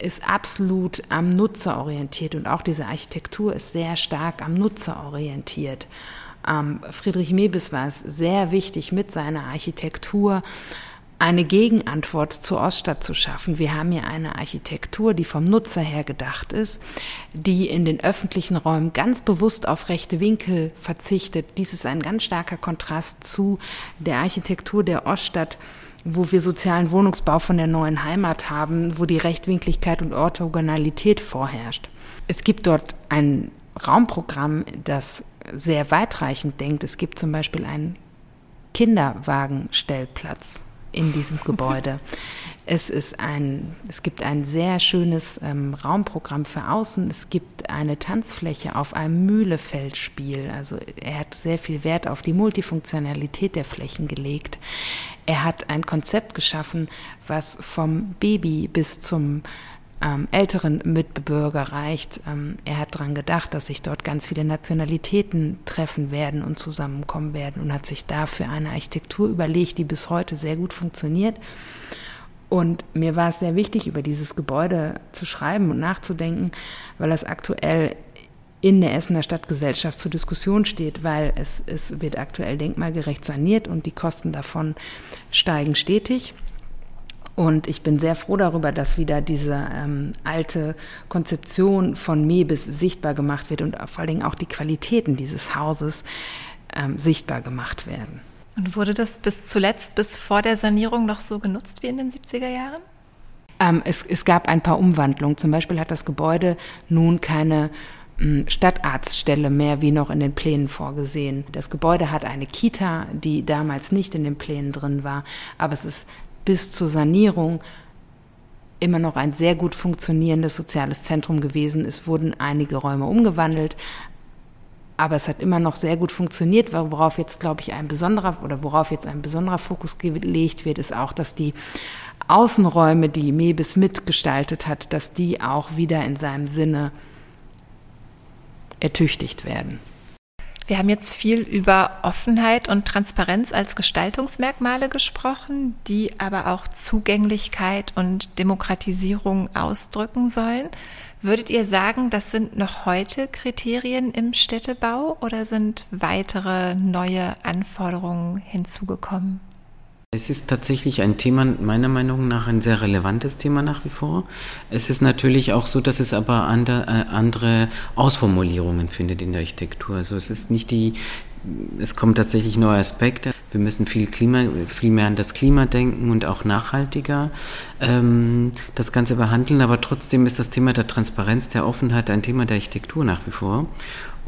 ist absolut am Nutzer orientiert und auch diese Architektur ist sehr stark am Nutzer orientiert. Ähm, Friedrich Mebes war es sehr wichtig, mit seiner Architektur eine Gegenantwort zur Oststadt zu schaffen. Wir haben hier eine Architektur, die vom Nutzer her gedacht ist, die in den öffentlichen Räumen ganz bewusst auf rechte Winkel verzichtet. Dies ist ein ganz starker Kontrast zu der Architektur der Oststadt, wo wir sozialen Wohnungsbau von der neuen Heimat haben, wo die Rechtwinkligkeit und Orthogonalität vorherrscht. Es gibt dort ein Raumprogramm, das sehr weitreichend denkt. Es gibt zum Beispiel einen Kinderwagenstellplatz in diesem Gebäude. Es ist ein, es gibt ein sehr schönes ähm, Raumprogramm für außen. Es gibt eine Tanzfläche auf einem Mühlefeldspiel. Also er hat sehr viel Wert auf die Multifunktionalität der Flächen gelegt. Er hat ein Konzept geschaffen, was vom Baby bis zum ähm, älteren Mitbürger reicht. Ähm, er hat daran gedacht, dass sich dort ganz viele Nationalitäten treffen werden und zusammenkommen werden und hat sich dafür eine Architektur überlegt, die bis heute sehr gut funktioniert. Und mir war es sehr wichtig, über dieses Gebäude zu schreiben und nachzudenken, weil es aktuell in der Essener Stadtgesellschaft zur Diskussion steht, weil es, es wird aktuell denkmalgerecht saniert und die Kosten davon steigen stetig. Und ich bin sehr froh darüber, dass wieder diese ähm, alte Konzeption von Mebis sichtbar gemacht wird und vor allen Dingen auch die Qualitäten dieses Hauses ähm, sichtbar gemacht werden. Und wurde das bis zuletzt, bis vor der Sanierung noch so genutzt wie in den 70er Jahren? Ähm, es, es gab ein paar Umwandlungen. Zum Beispiel hat das Gebäude nun keine hm, Stadtarztstelle mehr wie noch in den Plänen vorgesehen. Das Gebäude hat eine Kita, die damals nicht in den Plänen drin war, aber es ist bis zur Sanierung immer noch ein sehr gut funktionierendes soziales Zentrum gewesen. Es wurden einige Räume umgewandelt, aber es hat immer noch sehr gut funktioniert. Worauf jetzt, glaube ich, ein besonderer oder worauf jetzt ein besonderer Fokus gelegt wird, ist auch, dass die Außenräume, die Mebis mitgestaltet hat, dass die auch wieder in seinem Sinne ertüchtigt werden. Wir haben jetzt viel über Offenheit und Transparenz als Gestaltungsmerkmale gesprochen, die aber auch Zugänglichkeit und Demokratisierung ausdrücken sollen. Würdet ihr sagen, das sind noch heute Kriterien im Städtebau oder sind weitere neue Anforderungen hinzugekommen? Es ist tatsächlich ein Thema, meiner Meinung nach ein sehr relevantes Thema nach wie vor. Es ist natürlich auch so, dass es aber andere, äh, andere Ausformulierungen findet in der Architektur. Also es ist nicht die, es kommen tatsächlich neue Aspekte. Wir müssen viel, Klima, viel mehr an das Klima denken und auch nachhaltiger ähm, das Ganze behandeln. Aber trotzdem ist das Thema der Transparenz, der Offenheit ein Thema der Architektur nach wie vor.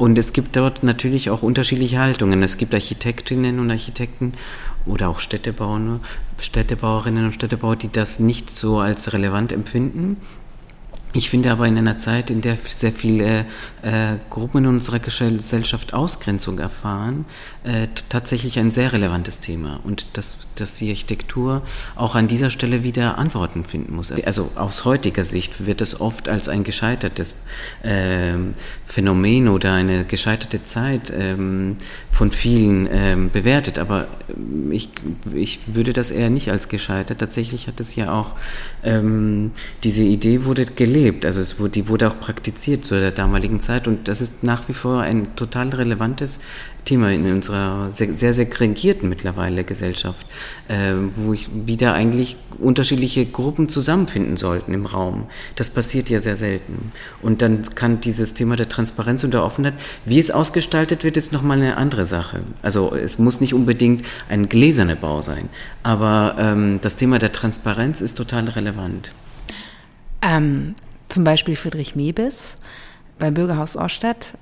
Und es gibt dort natürlich auch unterschiedliche Haltungen. Es gibt Architektinnen und Architekten oder auch Städtebauer, Städtebauerinnen und Städtebauer, die das nicht so als relevant empfinden ich finde aber in einer Zeit, in der sehr viele äh, Gruppen in unserer Gesellschaft Ausgrenzung erfahren, äh, tatsächlich ein sehr relevantes Thema und dass, dass die Architektur auch an dieser Stelle wieder Antworten finden muss. Also aus heutiger Sicht wird es oft als ein gescheitertes äh, Phänomen oder eine gescheiterte Zeit ähm, von vielen ähm, bewertet, aber ähm, ich, ich würde das eher nicht als gescheitert. Tatsächlich hat es ja auch, ähm, diese Idee wurde gelebt gelebt. Also es wurde, die wurde auch praktiziert zu der damaligen Zeit und das ist nach wie vor ein total relevantes Thema in unserer sehr, sehr segregierten mittlerweile Gesellschaft, äh, wo ich wieder eigentlich unterschiedliche Gruppen zusammenfinden sollten im Raum. Das passiert ja sehr selten. Und dann kann dieses Thema der Transparenz und der Offenheit, wie es ausgestaltet wird, ist nochmal eine andere Sache. Also es muss nicht unbedingt ein gläserner Bau sein, aber ähm, das Thema der Transparenz ist total relevant. Ähm, zum Beispiel Friedrich Mebes beim Bürgerhaus Orstadt.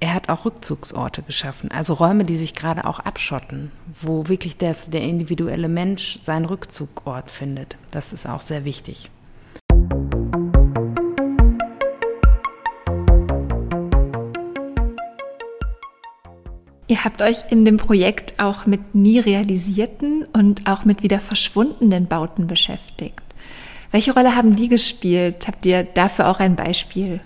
Er hat auch Rückzugsorte geschaffen, also Räume, die sich gerade auch abschotten, wo wirklich das, der individuelle Mensch seinen Rückzugort findet. Das ist auch sehr wichtig. Ihr habt euch in dem Projekt auch mit nie realisierten und auch mit wieder verschwundenen Bauten beschäftigt. Welche Rolle haben die gespielt? Habt ihr dafür auch ein Beispiel?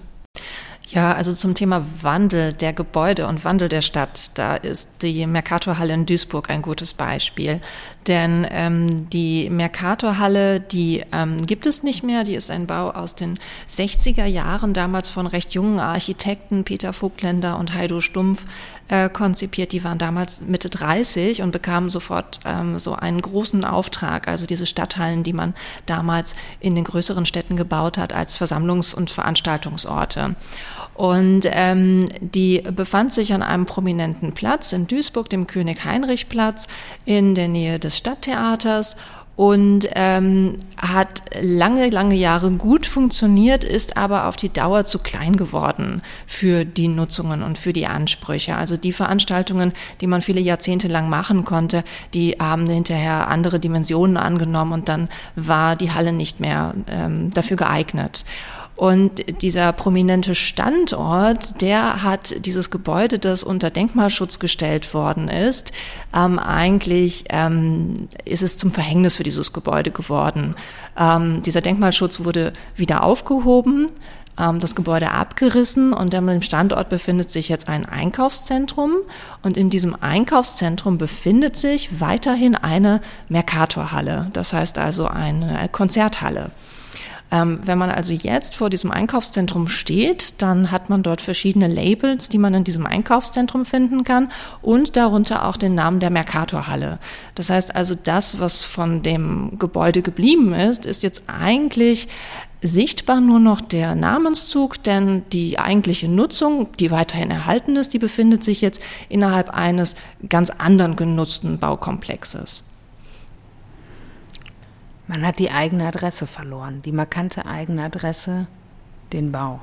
Ja, also zum Thema Wandel der Gebäude und Wandel der Stadt, da ist die Mercatorhalle in Duisburg ein gutes Beispiel. Denn ähm, die Mercatorhalle, die ähm, gibt es nicht mehr. Die ist ein Bau aus den 60er Jahren, damals von recht jungen Architekten Peter Vogtländer und Heido Stumpf äh, konzipiert. Die waren damals Mitte 30 und bekamen sofort ähm, so einen großen Auftrag, also diese Stadthallen, die man damals in den größeren Städten gebaut hat, als Versammlungs- und Veranstaltungsorte. Und ähm, die befand sich an einem prominenten Platz in Duisburg, dem König-Heinrich-Platz, in der Nähe des Stadttheaters. Und ähm, hat lange, lange Jahre gut funktioniert, ist aber auf die Dauer zu klein geworden für die Nutzungen und für die Ansprüche. Also die Veranstaltungen, die man viele Jahrzehnte lang machen konnte, die haben hinterher andere Dimensionen angenommen und dann war die Halle nicht mehr ähm, dafür geeignet. Und dieser prominente Standort, der hat dieses Gebäude, das unter Denkmalschutz gestellt worden ist, ähm, eigentlich ähm, ist es zum Verhängnis für dieses Gebäude geworden. Ähm, dieser Denkmalschutz wurde wieder aufgehoben ähm, das Gebäude abgerissen und an dem Standort befindet sich jetzt ein Einkaufszentrum und in diesem Einkaufszentrum befindet sich weiterhin eine Mercatorhalle, das heißt also eine Konzerthalle. Ähm, wenn man also jetzt vor diesem Einkaufszentrum steht, dann hat man dort verschiedene Labels, die man in diesem Einkaufszentrum finden kann und darunter auch den Namen der Mercatorhalle. Das heißt also, das, was von dem Gebäude geblieben ist, ist jetzt eigentlich sichtbar nur noch der Namenszug, denn die eigentliche Nutzung, die weiterhin erhalten ist, die befindet sich jetzt innerhalb eines ganz anderen genutzten Baukomplexes. Man hat die eigene Adresse verloren, die markante eigene Adresse, den Bau.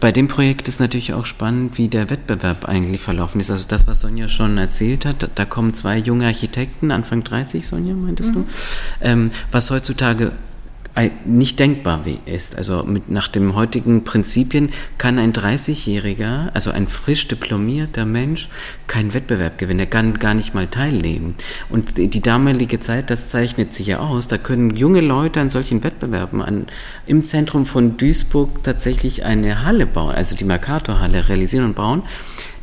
Bei dem Projekt ist natürlich auch spannend, wie der Wettbewerb eigentlich verlaufen ist. Also das, was Sonja schon erzählt hat, da kommen zwei junge Architekten, Anfang 30, Sonja, meintest mhm. du, ähm, was heutzutage nicht denkbar ist. Also mit, nach den heutigen Prinzipien kann ein 30-Jähriger, also ein frisch diplomierter Mensch, keinen Wettbewerb gewinnen. Er kann gar nicht mal teilnehmen. Und die, die damalige Zeit, das zeichnet sich ja aus. Da können junge Leute an solchen Wettbewerben an, im Zentrum von Duisburg tatsächlich eine Halle bauen, also die Mercator-Halle realisieren und bauen.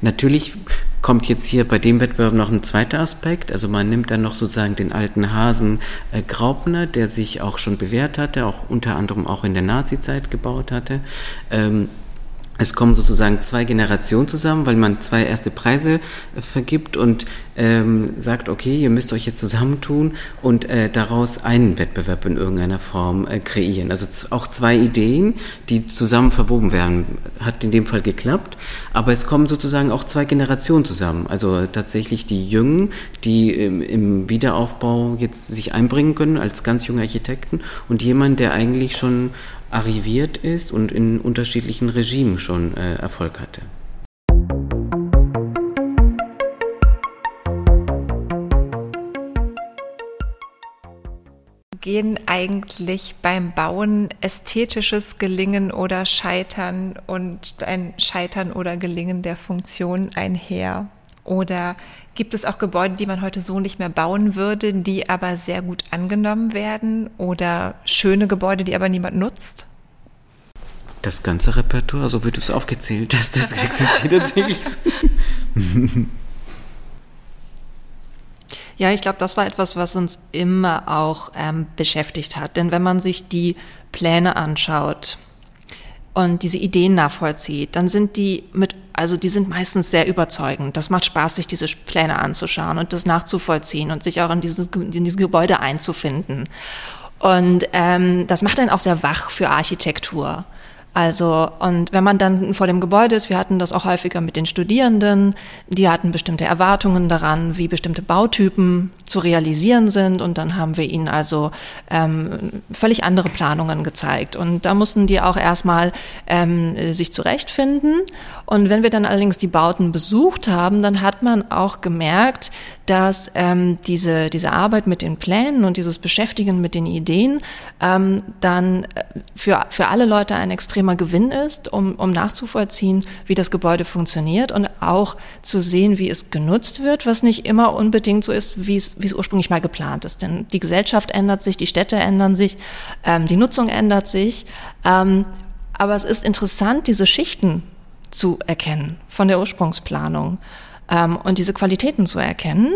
Natürlich kommt jetzt hier bei dem Wettbewerb noch ein zweiter Aspekt. Also man nimmt dann noch sozusagen den alten Hasen äh, Graupner, der sich auch schon bewährt hatte, auch unter anderem auch in der Nazi-Zeit gebaut hatte. Ähm, es kommen sozusagen zwei Generationen zusammen, weil man zwei erste Preise äh, vergibt und ähm, sagt, okay, ihr müsst euch jetzt zusammentun und äh, daraus einen Wettbewerb in irgendeiner Form äh, kreieren. Also auch zwei Ideen, die zusammen verwoben werden. Hat in dem Fall geklappt, aber es kommen sozusagen auch zwei Generationen zusammen. Also tatsächlich die Jungen, die im, im Wiederaufbau jetzt sich einbringen können als ganz junge Architekten und jemand, der eigentlich schon arriviert ist und in unterschiedlichen Regimen schon äh, Erfolg hatte. Gehen eigentlich beim Bauen ästhetisches Gelingen oder Scheitern und ein Scheitern oder Gelingen der Funktion einher? Oder gibt es auch Gebäude, die man heute so nicht mehr bauen würde, die aber sehr gut angenommen werden? Oder schöne Gebäude, die aber niemand nutzt? Das ganze Repertoire, so wie du es aufgezählt hast, das existiert tatsächlich. Ja, ich glaube, das war etwas, was uns immer auch ähm, beschäftigt hat. Denn wenn man sich die Pläne anschaut und diese Ideen nachvollzieht, dann sind die mit also die sind meistens sehr überzeugend. Das macht Spaß, sich diese Pläne anzuschauen und das nachzuvollziehen und sich auch in dieses, in dieses Gebäude einzufinden. Und ähm, das macht dann auch sehr wach für Architektur. Also, und wenn man dann vor dem Gebäude ist, wir hatten das auch häufiger mit den Studierenden, die hatten bestimmte Erwartungen daran, wie bestimmte Bautypen zu realisieren sind. Und dann haben wir ihnen also ähm, völlig andere Planungen gezeigt. Und da mussten die auch erstmal ähm, sich zurechtfinden. Und wenn wir dann allerdings die Bauten besucht haben, dann hat man auch gemerkt, dass ähm, diese, diese Arbeit mit den Plänen und dieses Beschäftigen mit den Ideen ähm, dann äh, für, für alle Leute ein extremer Gewinn ist, um, um nachzuvollziehen, wie das Gebäude funktioniert und auch zu sehen, wie es genutzt wird, was nicht immer unbedingt so ist, wie es, ursprünglich mal geplant ist. Denn die Gesellschaft ändert sich, die Städte ändern sich, ähm, die Nutzung ändert sich. Ähm, aber es ist interessant, diese Schichten zu erkennen von der Ursprungsplanung und diese Qualitäten zu erkennen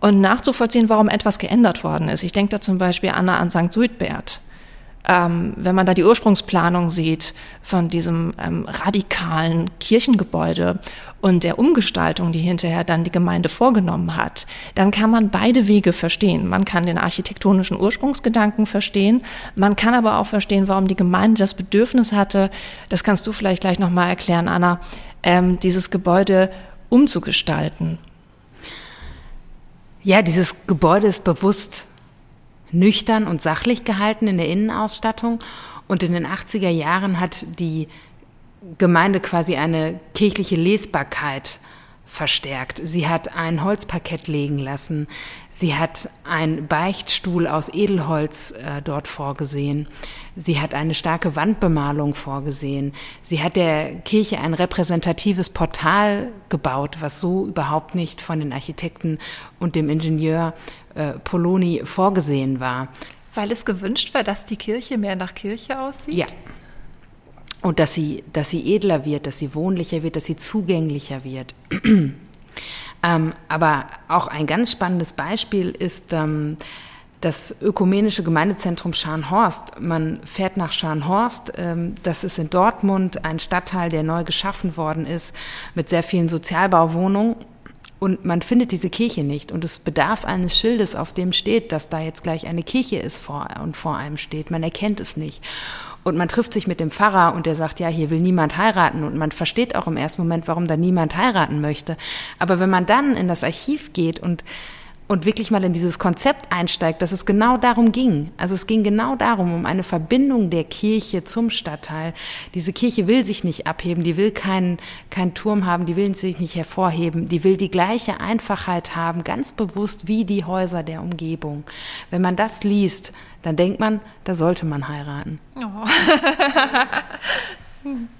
und nachzuvollziehen, warum etwas geändert worden ist. Ich denke da zum Beispiel Anna an St. Suidbert. Ähm, wenn man da die Ursprungsplanung sieht von diesem ähm, radikalen Kirchengebäude und der Umgestaltung, die hinterher dann die Gemeinde vorgenommen hat, dann kann man beide Wege verstehen. Man kann den architektonischen Ursprungsgedanken verstehen, man kann aber auch verstehen, warum die Gemeinde das Bedürfnis hatte, das kannst du vielleicht gleich nochmal erklären, Anna, ähm, dieses Gebäude umzugestalten. Ja, dieses Gebäude ist bewusst nüchtern und sachlich gehalten in der Innenausstattung. Und in den 80er Jahren hat die Gemeinde quasi eine kirchliche Lesbarkeit verstärkt. Sie hat ein Holzparkett legen lassen. Sie hat einen Beichtstuhl aus Edelholz äh, dort vorgesehen. Sie hat eine starke Wandbemalung vorgesehen. Sie hat der Kirche ein repräsentatives Portal gebaut, was so überhaupt nicht von den Architekten und dem Ingenieur äh, Poloni vorgesehen war. Weil es gewünscht war, dass die Kirche mehr nach Kirche aussieht? Ja. Und dass sie, dass sie edler wird, dass sie wohnlicher wird, dass sie zugänglicher wird. Ähm, aber auch ein ganz spannendes Beispiel ist ähm, das ökumenische Gemeindezentrum Scharnhorst. Man fährt nach Scharnhorst, ähm, das ist in Dortmund ein Stadtteil, der neu geschaffen worden ist, mit sehr vielen Sozialbauwohnungen. Und man findet diese Kirche nicht. Und es bedarf eines Schildes, auf dem steht, dass da jetzt gleich eine Kirche ist vor, und vor einem steht. Man erkennt es nicht. Und man trifft sich mit dem Pfarrer und der sagt, ja, hier will niemand heiraten. Und man versteht auch im ersten Moment, warum da niemand heiraten möchte. Aber wenn man dann in das Archiv geht und und wirklich mal in dieses Konzept einsteigt, dass es genau darum ging. Also es ging genau darum, um eine Verbindung der Kirche zum Stadtteil. Diese Kirche will sich nicht abheben, die will keinen keinen Turm haben, die will sich nicht hervorheben, die will die gleiche Einfachheit haben, ganz bewusst wie die Häuser der Umgebung. Wenn man das liest, dann denkt man, da sollte man heiraten. Oh.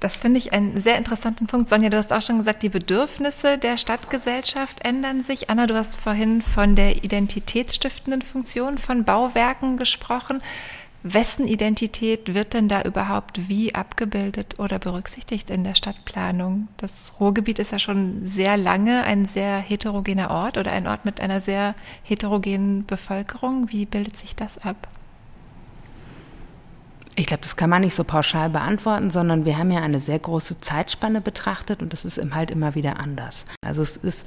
Das finde ich einen sehr interessanten Punkt. Sonja, du hast auch schon gesagt, die Bedürfnisse der Stadtgesellschaft ändern sich. Anna, du hast vorhin von der identitätsstiftenden Funktion von Bauwerken gesprochen. Wessen Identität wird denn da überhaupt wie abgebildet oder berücksichtigt in der Stadtplanung? Das Ruhrgebiet ist ja schon sehr lange ein sehr heterogener Ort oder ein Ort mit einer sehr heterogenen Bevölkerung. Wie bildet sich das ab? Ich glaube, das kann man nicht so pauschal beantworten, sondern wir haben ja eine sehr große Zeitspanne betrachtet und das ist halt immer wieder anders. Also es ist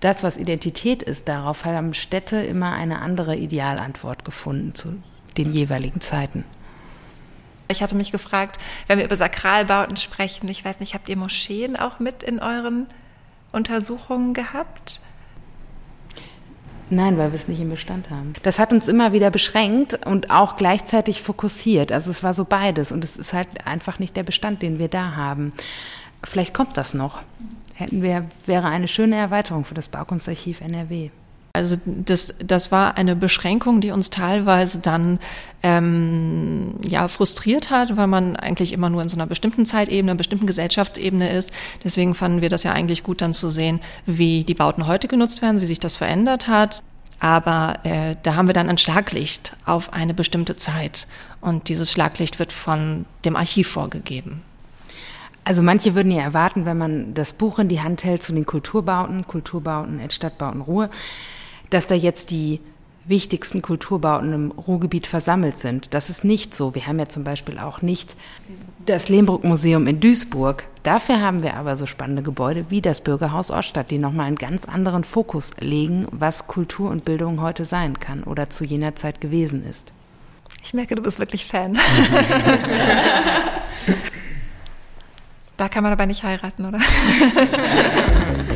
das, was Identität ist, darauf haben Städte immer eine andere Idealantwort gefunden zu den jeweiligen Zeiten. Ich hatte mich gefragt, wenn wir über Sakralbauten sprechen, ich weiß nicht, habt ihr Moscheen auch mit in euren Untersuchungen gehabt? Nein, weil wir es nicht im Bestand haben. Das hat uns immer wieder beschränkt und auch gleichzeitig fokussiert. Also es war so beides und es ist halt einfach nicht der Bestand, den wir da haben. Vielleicht kommt das noch. Hätten wir, wäre eine schöne Erweiterung für das Baukunstarchiv NRW. Also das, das war eine Beschränkung, die uns teilweise dann ähm, ja frustriert hat, weil man eigentlich immer nur in so einer bestimmten Zeitebene, einer bestimmten Gesellschaftsebene ist. Deswegen fanden wir das ja eigentlich gut, dann zu sehen, wie die Bauten heute genutzt werden, wie sich das verändert hat. Aber äh, da haben wir dann ein Schlaglicht auf eine bestimmte Zeit und dieses Schlaglicht wird von dem Archiv vorgegeben. Also manche würden ja erwarten, wenn man das Buch in die Hand hält zu den Kulturbauten, Kulturbauten Stadtbauten Ruhe, dass da jetzt die wichtigsten Kulturbauten im Ruhrgebiet versammelt sind. Das ist nicht so. Wir haben ja zum Beispiel auch nicht das Lehmbruck-Museum in Duisburg. Dafür haben wir aber so spannende Gebäude wie das Bürgerhaus Oststadt, die nochmal einen ganz anderen Fokus legen, was Kultur und Bildung heute sein kann oder zu jener Zeit gewesen ist. Ich merke, du bist wirklich Fan. da kann man aber nicht heiraten, oder?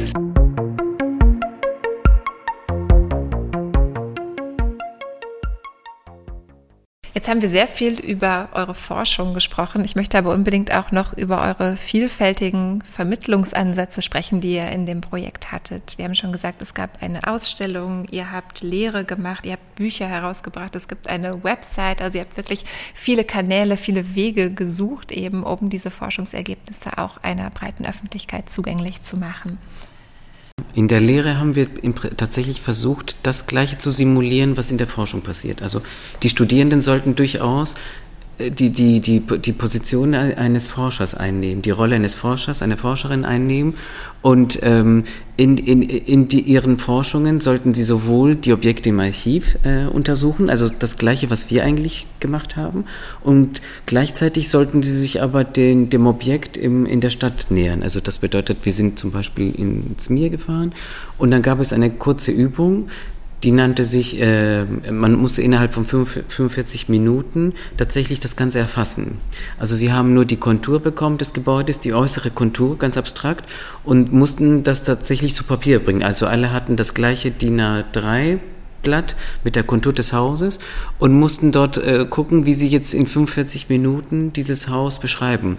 Jetzt haben wir sehr viel über eure Forschung gesprochen. Ich möchte aber unbedingt auch noch über eure vielfältigen Vermittlungsansätze sprechen, die ihr in dem Projekt hattet. Wir haben schon gesagt, es gab eine Ausstellung, ihr habt Lehre gemacht, ihr habt Bücher herausgebracht, es gibt eine Website, also ihr habt wirklich viele Kanäle, viele Wege gesucht, eben um diese Forschungsergebnisse auch einer breiten Öffentlichkeit zugänglich zu machen. In der Lehre haben wir tatsächlich versucht, das Gleiche zu simulieren, was in der Forschung passiert. Also die Studierenden sollten durchaus die, die, die, die Position eines Forschers einnehmen, die Rolle eines Forschers, einer Forscherin einnehmen. Und ähm, in, in, in die, ihren Forschungen sollten sie sowohl die Objekte im Archiv äh, untersuchen, also das Gleiche, was wir eigentlich gemacht haben, und gleichzeitig sollten sie sich aber den, dem Objekt im, in der Stadt nähern. Also das bedeutet, wir sind zum Beispiel ins Mir gefahren und dann gab es eine kurze Übung, die nannte sich, äh, man musste innerhalb von 45 Minuten tatsächlich das Ganze erfassen. Also sie haben nur die Kontur bekommen des Gebäudes, die äußere Kontur, ganz abstrakt, und mussten das tatsächlich zu Papier bringen. Also alle hatten das gleiche DIN A3 Blatt mit der Kontur des Hauses und mussten dort äh, gucken, wie sie jetzt in 45 Minuten dieses Haus beschreiben.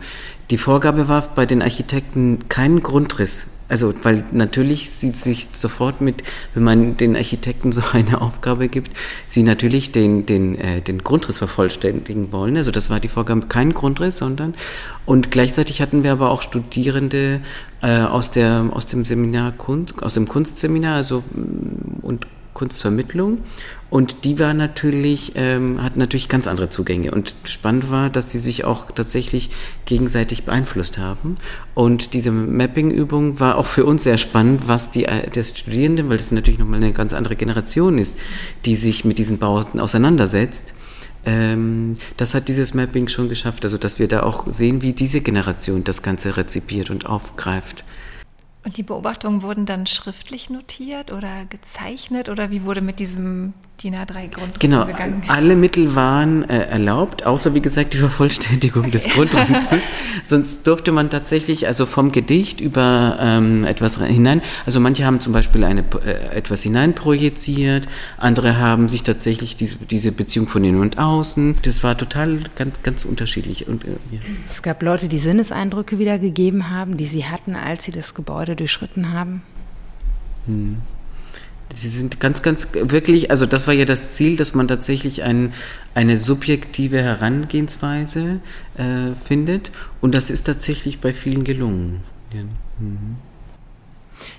Die Vorgabe war bei den Architekten keinen Grundriss. Also, weil natürlich sieht sich sofort mit, wenn man den Architekten so eine Aufgabe gibt, sie natürlich den, den, äh, den Grundriss vervollständigen wollen. Also das war die Vorgabe, kein Grundriss, sondern und gleichzeitig hatten wir aber auch Studierende äh, aus der aus dem Seminar Kunst, aus dem Kunstseminar, also und Kunstvermittlung. Und die war natürlich, ähm, hat natürlich ganz andere Zugänge. Und spannend war, dass sie sich auch tatsächlich gegenseitig beeinflusst haben. Und diese Mapping-Übung war auch für uns sehr spannend, was die äh, der Studierenden, weil das natürlich nochmal eine ganz andere Generation ist, die sich mit diesen Bauten auseinandersetzt. Ähm, das hat dieses Mapping schon geschafft, also dass wir da auch sehen, wie diese Generation das Ganze rezipiert und aufgreift. Und die Beobachtungen wurden dann schriftlich notiert oder gezeichnet? Oder wie wurde mit diesem DIN A3-Grundriss genau, umgegangen? Genau, alle Mittel waren äh, erlaubt, außer wie gesagt die Vervollständigung okay. des Grundrisses. Sonst durfte man tatsächlich also vom Gedicht über ähm, etwas hinein, also manche haben zum Beispiel eine, äh, etwas hineinprojiziert, andere haben sich tatsächlich diese, diese Beziehung von innen und außen. Das war total ganz, ganz unterschiedlich. Und, äh, ja. Es gab Leute, die Sinneseindrücke wiedergegeben haben, die sie hatten, als sie das Gebäude durchschritten haben. Hm. Sie sind ganz, ganz wirklich, also das war ja das Ziel, dass man tatsächlich ein, eine subjektive Herangehensweise äh, findet und das ist tatsächlich bei vielen gelungen. Ja. Mhm.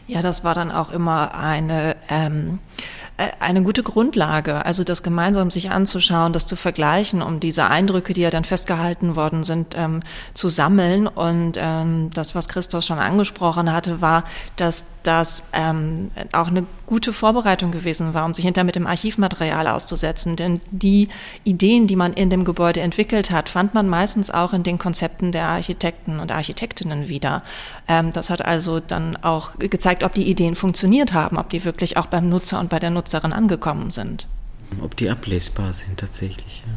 ja das war dann auch immer eine ähm, äh, eine gute Grundlage, also das gemeinsam sich anzuschauen, das zu vergleichen, um diese Eindrücke, die ja dann festgehalten worden sind, ähm, zu sammeln. Und ähm, das, was Christos schon angesprochen hatte, war, dass das ähm, auch eine gute Vorbereitung gewesen war, um sich hinter mit dem Archivmaterial auszusetzen. Denn die Ideen, die man in dem Gebäude entwickelt hat, fand man meistens auch in den Konzepten der Architekten und Architektinnen wieder. Ähm, das hat also dann auch gezeigt, ob die Ideen funktioniert haben, ob die wirklich auch beim Nutzer und bei der Nutzerin angekommen sind. Ob die ablesbar sind tatsächlich. Ja.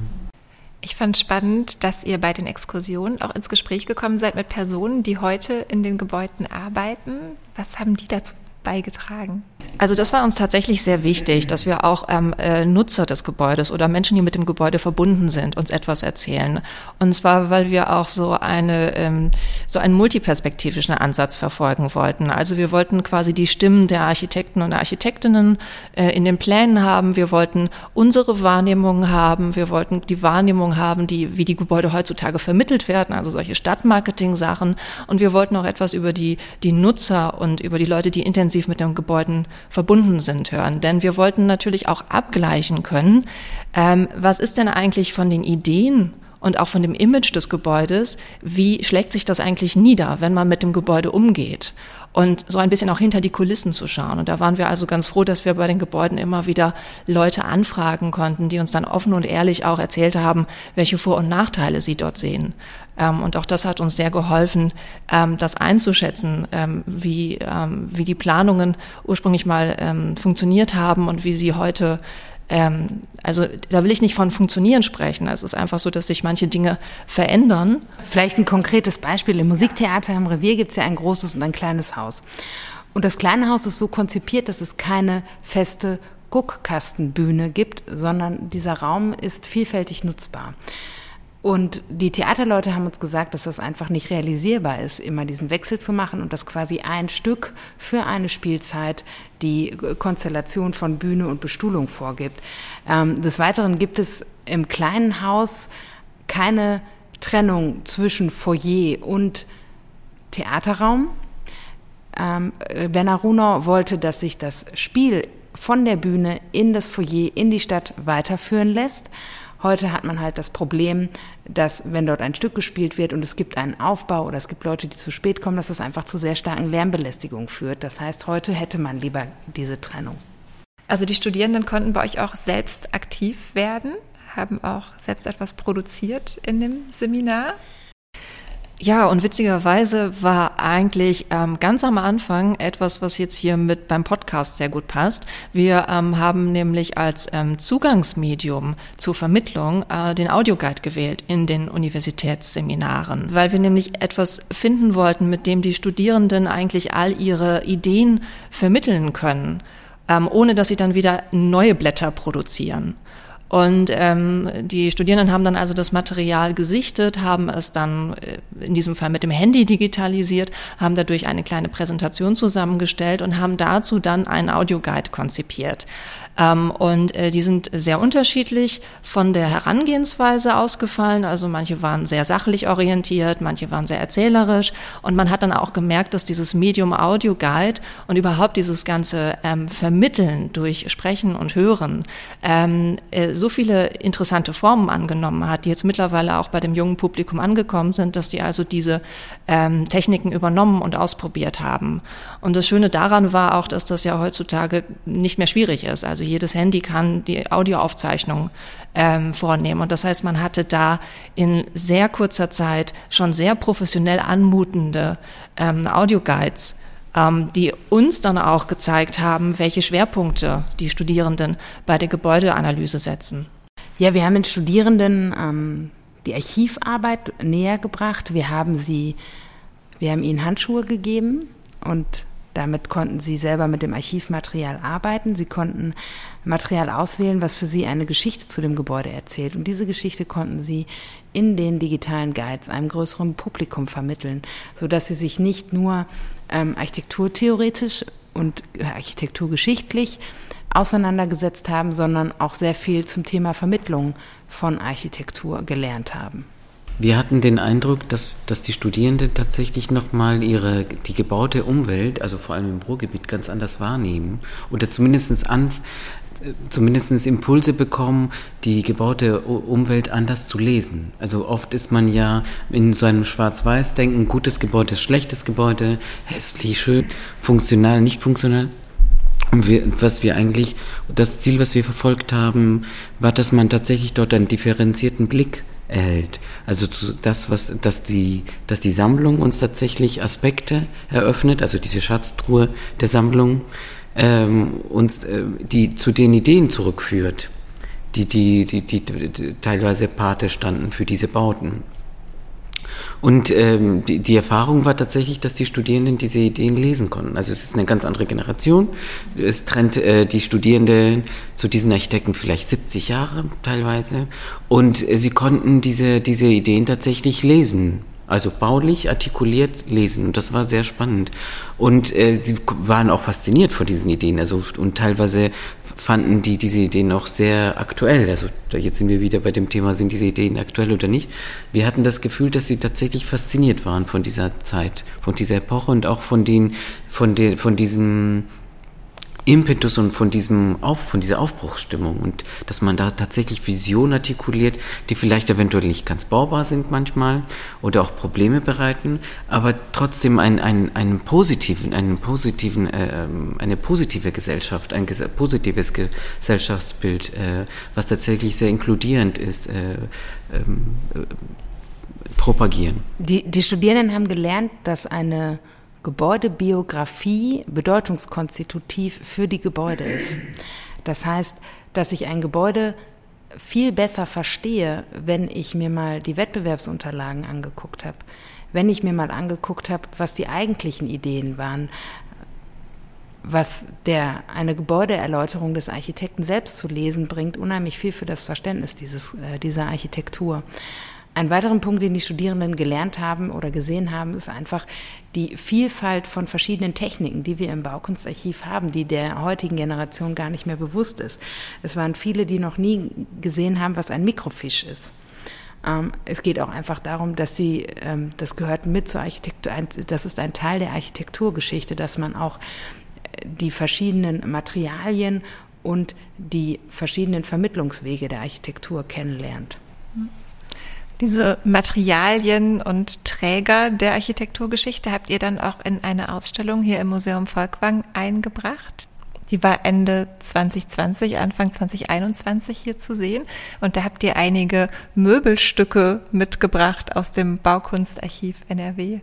Ich fand spannend, dass ihr bei den Exkursionen auch ins Gespräch gekommen seid mit Personen, die heute in den Gebäuden arbeiten. Was haben die dazu beigetragen? Also das war uns tatsächlich sehr wichtig, dass wir auch ähm, äh, Nutzer des Gebäudes oder Menschen, die mit dem Gebäude verbunden sind, uns etwas erzählen. Und zwar, weil wir auch so eine ähm, so einen multiperspektivischen Ansatz verfolgen wollten. Also wir wollten quasi die Stimmen der Architekten und Architektinnen äh, in den Plänen haben. Wir wollten unsere Wahrnehmung haben. Wir wollten die Wahrnehmung haben, die wie die Gebäude heutzutage vermittelt werden, also solche Stadtmarketing-Sachen. Und wir wollten auch etwas über die die Nutzer und über die Leute, die intensiv mit den Gebäuden verbunden sind, hören. Denn wir wollten natürlich auch abgleichen können, ähm, was ist denn eigentlich von den Ideen und auch von dem Image des Gebäudes, wie schlägt sich das eigentlich nieder, wenn man mit dem Gebäude umgeht? Und so ein bisschen auch hinter die Kulissen zu schauen. Und da waren wir also ganz froh, dass wir bei den Gebäuden immer wieder Leute anfragen konnten, die uns dann offen und ehrlich auch erzählt haben, welche Vor- und Nachteile sie dort sehen. Ähm, und auch das hat uns sehr geholfen, ähm, das einzuschätzen, ähm, wie, wie die Planungen ursprünglich mal funktioniert haben und wie sie heute ähm, also da will ich nicht von funktionieren sprechen. Es ist einfach so, dass sich manche Dinge verändern. Vielleicht ein konkretes Beispiel. Im Musiktheater im Revier gibt es ja ein großes und ein kleines Haus. Und das kleine Haus ist so konzipiert, dass es keine feste Guckkastenbühne gibt, sondern dieser Raum ist vielfältig nutzbar. Und die Theaterleute haben uns gesagt, dass das einfach nicht realisierbar ist, immer diesen Wechsel zu machen und dass quasi ein Stück für eine Spielzeit die Konstellation von Bühne und Bestuhlung vorgibt. Ähm, des Weiteren gibt es im kleinen Haus keine Trennung zwischen Foyer und Theaterraum. Ähm, Werner Runau wollte, dass sich das Spiel von der Bühne in das Foyer, in die Stadt weiterführen lässt. Heute hat man halt das Problem, dass wenn dort ein Stück gespielt wird und es gibt einen Aufbau oder es gibt Leute, die zu spät kommen, dass das einfach zu sehr starken Lärmbelästigungen führt. Das heißt, heute hätte man lieber diese Trennung. Also die Studierenden konnten bei euch auch selbst aktiv werden, haben auch selbst etwas produziert in dem Seminar. Ja, und witzigerweise war eigentlich ähm, ganz am Anfang etwas, was jetzt hier mit beim Podcast sehr gut passt. Wir ähm, haben nämlich als ähm, Zugangsmedium zur Vermittlung äh, den Audioguide gewählt in den Universitätsseminaren, weil wir nämlich etwas finden wollten, mit dem die Studierenden eigentlich all ihre Ideen vermitteln können. ähm, ohne dass sie dann wieder neue Blätter produzieren. Und ähm, die Studierenden haben dann also das Material gesichtet, haben es dann äh, in diesem Fall mit dem Handy digitalisiert, haben dadurch eine kleine Präsentation zusammengestellt und haben dazu dann einen Audioguide konzipiert. Ähm, und äh, die sind sehr unterschiedlich von der Herangehensweise ausgefallen. Also manche waren sehr sachlich orientiert, manche waren sehr erzählerisch. Und man hat dann auch gemerkt, dass dieses Medium Audio Guide und überhaupt dieses ganze ähm, Vermitteln durch Sprechen und Hören ähm, äh, so viele interessante Formen angenommen hat, die jetzt mittlerweile auch bei dem jungen Publikum angekommen sind, dass die also diese ähm, Techniken übernommen und ausprobiert haben. Und das Schöne daran war auch, dass das ja heutzutage nicht mehr schwierig ist. Also jedes Handy kann die Audioaufzeichnung ähm, vornehmen. Und das heißt, man hatte da in sehr kurzer Zeit schon sehr professionell anmutende ähm, Audioguides, die uns dann auch gezeigt haben, welche Schwerpunkte die Studierenden bei der Gebäudeanalyse setzen. Ja, wir haben den Studierenden ähm, die Archivarbeit näher gebracht. Wir haben sie, wir haben ihnen Handschuhe gegeben und damit konnten sie selber mit dem Archivmaterial arbeiten. Sie konnten Material auswählen, was für sie eine Geschichte zu dem Gebäude erzählt. Und diese Geschichte konnten sie in den digitalen Guides einem größeren Publikum vermitteln, sodass sie sich nicht nur ähm, architekturtheoretisch und architekturgeschichtlich auseinandergesetzt haben, sondern auch sehr viel zum Thema Vermittlung von Architektur gelernt haben. Wir hatten den Eindruck, dass, dass die Studierenden tatsächlich nochmal ihre, die gebaute Umwelt, also vor allem im Ruhrgebiet, ganz anders wahrnehmen oder zumindest an, zumindest Impulse bekommen, die gebaute Umwelt anders zu lesen. Also oft ist man ja in so einem Schwarz-Weiß-Denken, gutes Gebäude, schlechtes Gebäude, hässlich, schön, funktional, nicht funktional. Und wir, was wir eigentlich, das Ziel, was wir verfolgt haben, war, dass man tatsächlich dort einen differenzierten Blick erhält. Also zu, das, was, dass die, dass die Sammlung uns tatsächlich Aspekte eröffnet, also diese Schatztruhe der Sammlung, ähm, uns, äh, die zu den Ideen zurückführt, die, die, die, die, die teilweise Pate standen für diese Bauten. Und ähm, die, die Erfahrung war tatsächlich, dass die Studierenden diese Ideen lesen konnten. Also es ist eine ganz andere Generation. Es trennt äh, die Studierenden zu diesen Architekten vielleicht 70 Jahre teilweise. Und äh, sie konnten diese, diese Ideen tatsächlich lesen also baulich artikuliert lesen. Und das war sehr spannend. Und äh, sie waren auch fasziniert von diesen Ideen. Also und teilweise fanden die diese Ideen auch sehr aktuell. Also jetzt sind wir wieder bei dem Thema, sind diese Ideen aktuell oder nicht. Wir hatten das Gefühl, dass sie tatsächlich fasziniert waren von dieser Zeit, von dieser Epoche und auch von den, von den, von diesen Impetus und von diesem Auf, von dieser Aufbruchsstimmung und dass man da tatsächlich Visionen artikuliert, die vielleicht eventuell nicht ganz baubar sind manchmal oder auch Probleme bereiten, aber trotzdem ein, ein, einen positiven, einen positiven, äh, eine positive Gesellschaft, ein ges positives Gesellschaftsbild, äh, was tatsächlich sehr inkludierend ist, äh, ähm, äh, propagieren. Die, die Studierenden haben gelernt, dass eine Gebäudebiografie bedeutungskonstitutiv für die Gebäude ist. Das heißt, dass ich ein Gebäude viel besser verstehe, wenn ich mir mal die Wettbewerbsunterlagen angeguckt habe, wenn ich mir mal angeguckt habe, was die eigentlichen Ideen waren, was der, eine Gebäudeerläuterung des Architekten selbst zu lesen bringt, unheimlich viel für das Verständnis dieses, äh, dieser Architektur. Ein weiterer Punkt, den die Studierenden gelernt haben oder gesehen haben, ist einfach die Vielfalt von verschiedenen Techniken, die wir im Baukunstarchiv haben, die der heutigen Generation gar nicht mehr bewusst ist. Es waren viele, die noch nie gesehen haben, was ein Mikrofisch ist. Ähm, es geht auch einfach darum, dass sie, ähm, das gehört mit zur Architektur, das ist ein Teil der Architekturgeschichte, dass man auch äh, die verschiedenen Materialien und die verschiedenen Vermittlungswege der Architektur kennenlernt. Diese Materialien und Träger der Architekturgeschichte habt ihr dann auch in eine Ausstellung hier im Museum Volkwang eingebracht. Die war Ende 2020, Anfang 2021 hier zu sehen. Und da habt ihr einige Möbelstücke mitgebracht aus dem Baukunstarchiv NRW.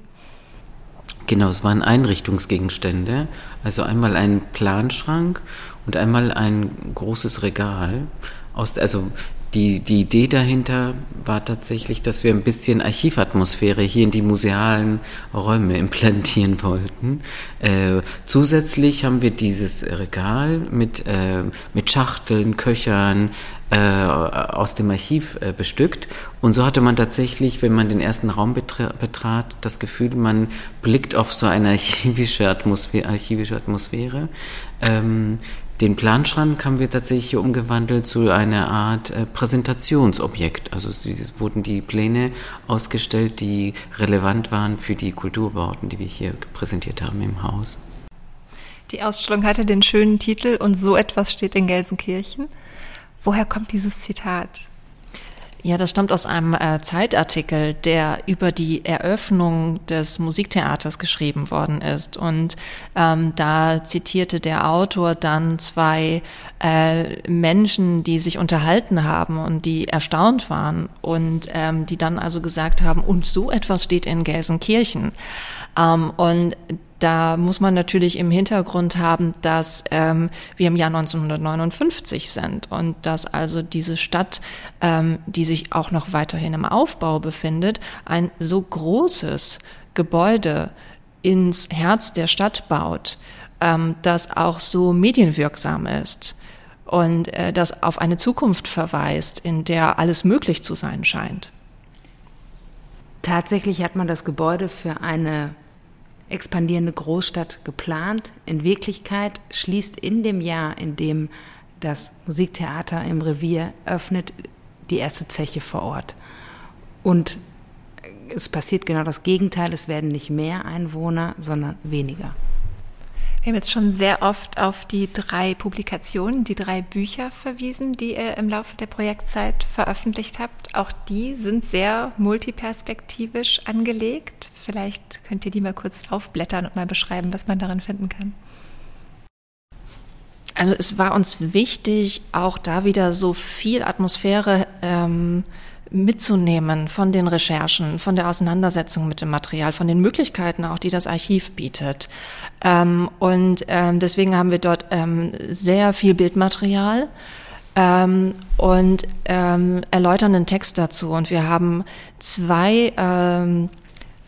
Genau, es waren Einrichtungsgegenstände. Also einmal ein Planschrank und einmal ein großes Regal. Aus, also die, die Idee dahinter war tatsächlich, dass wir ein bisschen Archivatmosphäre hier in die musealen Räume implantieren wollten. Äh, zusätzlich haben wir dieses Regal mit, äh, mit Schachteln, Köchern, äh, aus dem Archiv äh, bestückt. Und so hatte man tatsächlich, wenn man den ersten Raum betrat, das Gefühl, man blickt auf so eine archivische Atmosphäre. Archivische Atmosphäre. Ähm, den Planschrank haben wir tatsächlich umgewandelt zu einer Art äh, Präsentationsobjekt. Also es wurden die Pläne ausgestellt, die relevant waren für die Kulturbauten, die wir hier präsentiert haben im Haus. Die Ausstellung hatte den schönen Titel Und so etwas steht in Gelsenkirchen. Woher kommt dieses Zitat? Ja, das stammt aus einem äh, Zeitartikel, der über die Eröffnung des Musiktheaters geschrieben worden ist. Und ähm, da zitierte der Autor dann zwei äh, Menschen, die sich unterhalten haben und die erstaunt waren und ähm, die dann also gesagt haben, und so etwas steht in Gelsenkirchen. Ähm, und da muss man natürlich im Hintergrund haben, dass ähm, wir im Jahr 1959 sind und dass also diese Stadt, ähm, die sich auch noch weiterhin im Aufbau befindet, ein so großes Gebäude ins Herz der Stadt baut, ähm, das auch so medienwirksam ist und äh, das auf eine Zukunft verweist, in der alles möglich zu sein scheint. Tatsächlich hat man das Gebäude für eine expandierende Großstadt geplant. In Wirklichkeit schließt in dem Jahr, in dem das Musiktheater im Revier öffnet, die erste Zeche vor Ort. Und es passiert genau das Gegenteil. Es werden nicht mehr Einwohner, sondern weniger. Wir haben jetzt schon sehr oft auf die drei Publikationen, die drei Bücher verwiesen, die ihr im Laufe der Projektzeit veröffentlicht habt. Auch die sind sehr multiperspektivisch angelegt. Vielleicht könnt ihr die mal kurz aufblättern und mal beschreiben, was man darin finden kann. Also es war uns wichtig, auch da wieder so viel Atmosphäre ähm, mitzunehmen von den Recherchen, von der Auseinandersetzung mit dem Material, von den Möglichkeiten auch, die das Archiv bietet. Ähm, und ähm, deswegen haben wir dort ähm, sehr viel Bildmaterial ähm, und ähm, erläuternden Text dazu. Und wir haben zwei ähm,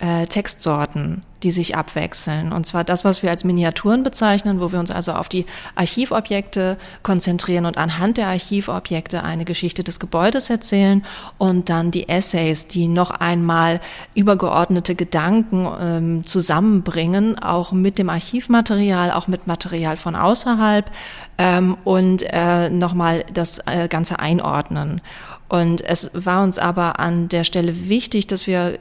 äh, Textsorten die sich abwechseln. Und zwar das, was wir als Miniaturen bezeichnen, wo wir uns also auf die Archivobjekte konzentrieren und anhand der Archivobjekte eine Geschichte des Gebäudes erzählen und dann die Essays, die noch einmal übergeordnete Gedanken ähm, zusammenbringen, auch mit dem Archivmaterial, auch mit Material von außerhalb ähm, und äh, nochmal das äh, Ganze einordnen. Und es war uns aber an der Stelle wichtig, dass wir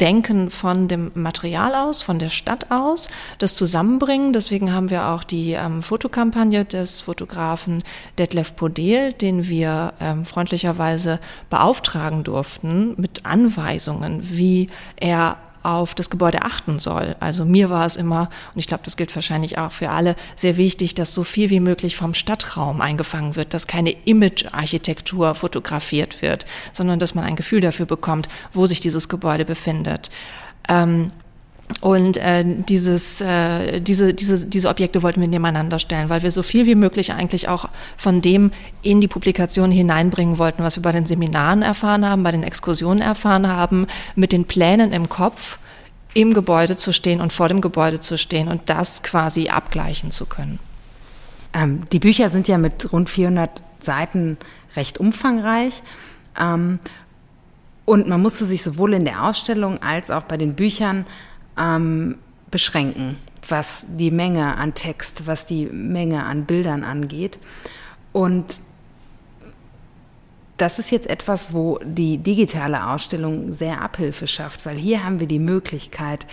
Denken von dem Material aus, von der Stadt aus, das zusammenbringen. Deswegen haben wir auch die ähm, Fotokampagne des Fotografen Detlef Podel, den wir ähm, freundlicherweise beauftragen durften mit Anweisungen, wie er auf das Gebäude achten soll. Also mir war es immer, und ich glaube, das gilt wahrscheinlich auch für alle, sehr wichtig, dass so viel wie möglich vom Stadtraum eingefangen wird, dass keine Image-Architektur fotografiert wird, sondern dass man ein Gefühl dafür bekommt, wo sich dieses Gebäude befindet. Ähm, und äh, dieses, äh, diese, diese, diese Objekte wollten wir nebeneinander stellen, weil wir so viel wie möglich eigentlich auch von dem in die Publikation hineinbringen wollten, was wir bei den Seminaren erfahren haben, bei den Exkursionen erfahren haben, mit den Plänen im Kopf im Gebäude zu stehen und vor dem Gebäude zu stehen und das quasi abgleichen zu können. Ähm, die Bücher sind ja mit rund 400 Seiten recht umfangreich. Ähm, und man musste sich sowohl in der Ausstellung als auch bei den Büchern ähm, beschränken, was die Menge an Text, was die Menge an Bildern angeht. Und das ist jetzt etwas, wo die digitale Ausstellung sehr Abhilfe schafft, weil hier haben wir die Möglichkeit,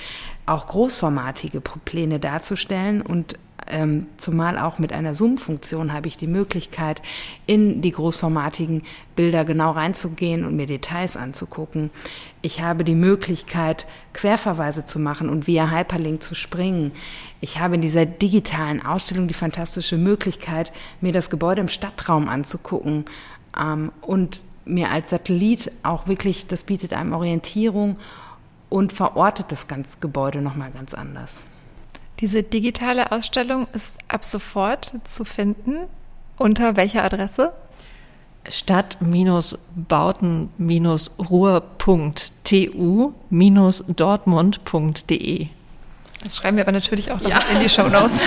auch großformatige Pläne darzustellen und ähm, zumal auch mit einer Zoom-Funktion habe ich die Möglichkeit, in die großformatigen Bilder genau reinzugehen und mir Details anzugucken. Ich habe die Möglichkeit, Querverweise zu machen und via Hyperlink zu springen. Ich habe in dieser digitalen Ausstellung die fantastische Möglichkeit, mir das Gebäude im Stadtraum anzugucken ähm, und mir als Satellit auch wirklich, das bietet einem Orientierung und verortet das ganze Gebäude nochmal ganz anders. Diese digitale Ausstellung ist ab sofort zu finden. Unter welcher Adresse? stadt-bauten-ruhr.tu-dortmund.de. Das schreiben wir aber natürlich auch noch ja. in die Show Notes.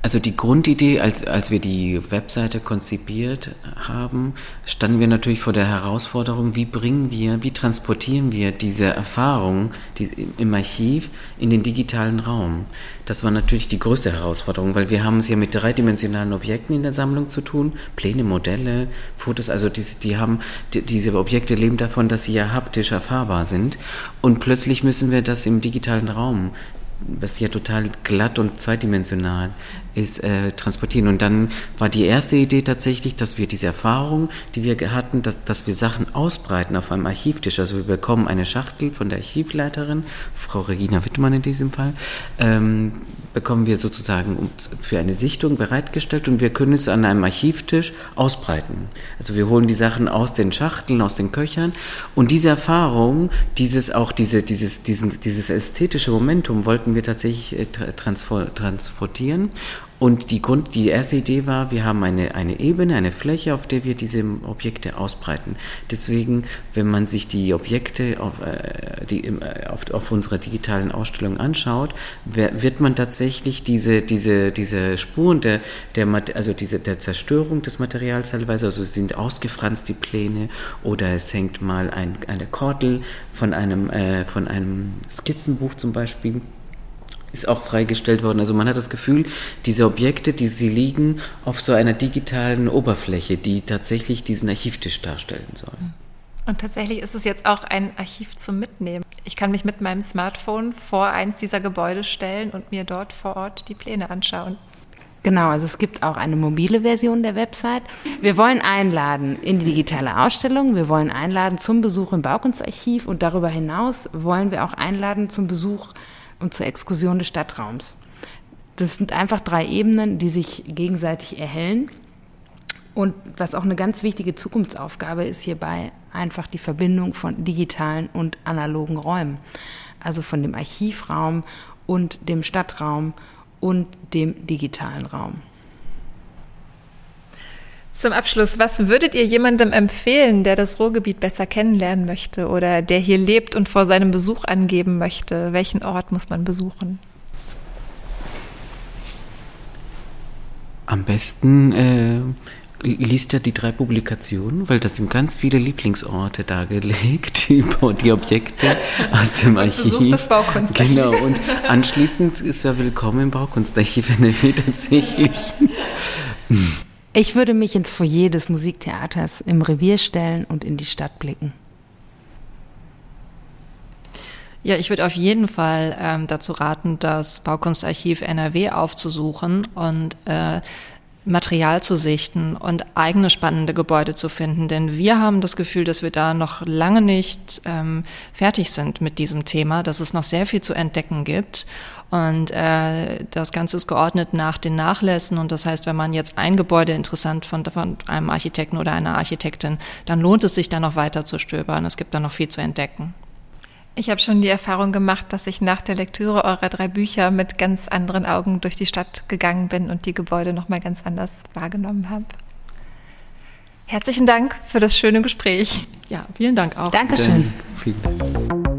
Also die Grundidee, als, als wir die Webseite konzipiert haben, standen wir natürlich vor der Herausforderung, wie bringen wir, wie transportieren wir diese Erfahrung die, im Archiv in den digitalen Raum. Das war natürlich die größte Herausforderung, weil wir haben es ja mit dreidimensionalen Objekten in der Sammlung zu tun, Pläne, Modelle, Fotos, also die, die haben, die, diese Objekte leben davon, dass sie ja haptisch erfahrbar sind und plötzlich müssen wir das im digitalen Raum was ja total glatt und zweidimensional ist, äh, transportieren. Und dann war die erste Idee tatsächlich, dass wir diese Erfahrung, die wir hatten, dass, dass wir Sachen ausbreiten auf einem Archivtisch. Also wir bekommen eine Schachtel von der Archivleiterin, Frau Regina Wittmann in diesem Fall, ähm, bekommen wir sozusagen für eine Sichtung bereitgestellt und wir können es an einem Archivtisch ausbreiten. Also wir holen die Sachen aus den Schachteln, aus den Köchern und diese Erfahrung, dieses auch diese, dieses, diesen, dieses ästhetische Momentum wollten wir tatsächlich äh, transportieren und die, Grund, die erste Idee war, wir haben eine, eine Ebene, eine Fläche, auf der wir diese Objekte ausbreiten. Deswegen, wenn man sich die Objekte auf, äh, die, äh, auf, auf unserer digitalen Ausstellung anschaut, wird man tatsächlich diese, diese, diese Spuren der, der, also diese, der Zerstörung des Materials teilweise, also sind ausgefranst die Pläne oder es hängt mal ein, eine Kordel von einem, äh, von einem Skizzenbuch zum Beispiel ist auch freigestellt worden. Also man hat das Gefühl, diese Objekte, die sie liegen auf so einer digitalen Oberfläche, die tatsächlich diesen Archivtisch darstellen soll. Und tatsächlich ist es jetzt auch ein Archiv zum Mitnehmen. Ich kann mich mit meinem Smartphone vor eins dieser Gebäude stellen und mir dort vor Ort die Pläne anschauen. Genau, also es gibt auch eine mobile Version der Website. Wir wollen einladen in die digitale Ausstellung, wir wollen einladen zum Besuch im Baukunstarchiv und darüber hinaus wollen wir auch einladen zum Besuch und zur Exkursion des Stadtraums. Das sind einfach drei Ebenen, die sich gegenseitig erhellen. Und was auch eine ganz wichtige Zukunftsaufgabe ist hierbei, einfach die Verbindung von digitalen und analogen Räumen. Also von dem Archivraum und dem Stadtraum und dem digitalen Raum. Zum Abschluss, was würdet ihr jemandem empfehlen, der das Ruhrgebiet besser kennenlernen möchte oder der hier lebt und vor seinem Besuch angeben möchte? Welchen Ort muss man besuchen? Am besten äh, liest er die drei Publikationen, weil das sind ganz viele Lieblingsorte dargelegt, die, die Objekte aus dem Archiv. Besucht das Baukunstarchiv. Genau, und anschließend ist er willkommen im Baukunstarchiv NRW tatsächlich. Ich würde mich ins Foyer des Musiktheaters im Revier stellen und in die Stadt blicken. Ja, ich würde auf jeden Fall ähm, dazu raten, das Baukunstarchiv NRW aufzusuchen und äh, Material zu sichten und eigene spannende Gebäude zu finden. Denn wir haben das Gefühl, dass wir da noch lange nicht ähm, fertig sind mit diesem Thema, dass es noch sehr viel zu entdecken gibt. Und äh, das Ganze ist geordnet nach den Nachlässen. Und das heißt, wenn man jetzt ein Gebäude interessant von, von einem Architekten oder einer Architektin, dann lohnt es sich da noch weiter zu stöbern. Es gibt da noch viel zu entdecken. Ich habe schon die Erfahrung gemacht, dass ich nach der Lektüre eurer drei Bücher mit ganz anderen Augen durch die Stadt gegangen bin und die Gebäude noch mal ganz anders wahrgenommen habe. Herzlichen Dank für das schöne Gespräch. Ja, vielen Dank auch. Dankeschön. Vielen Dank.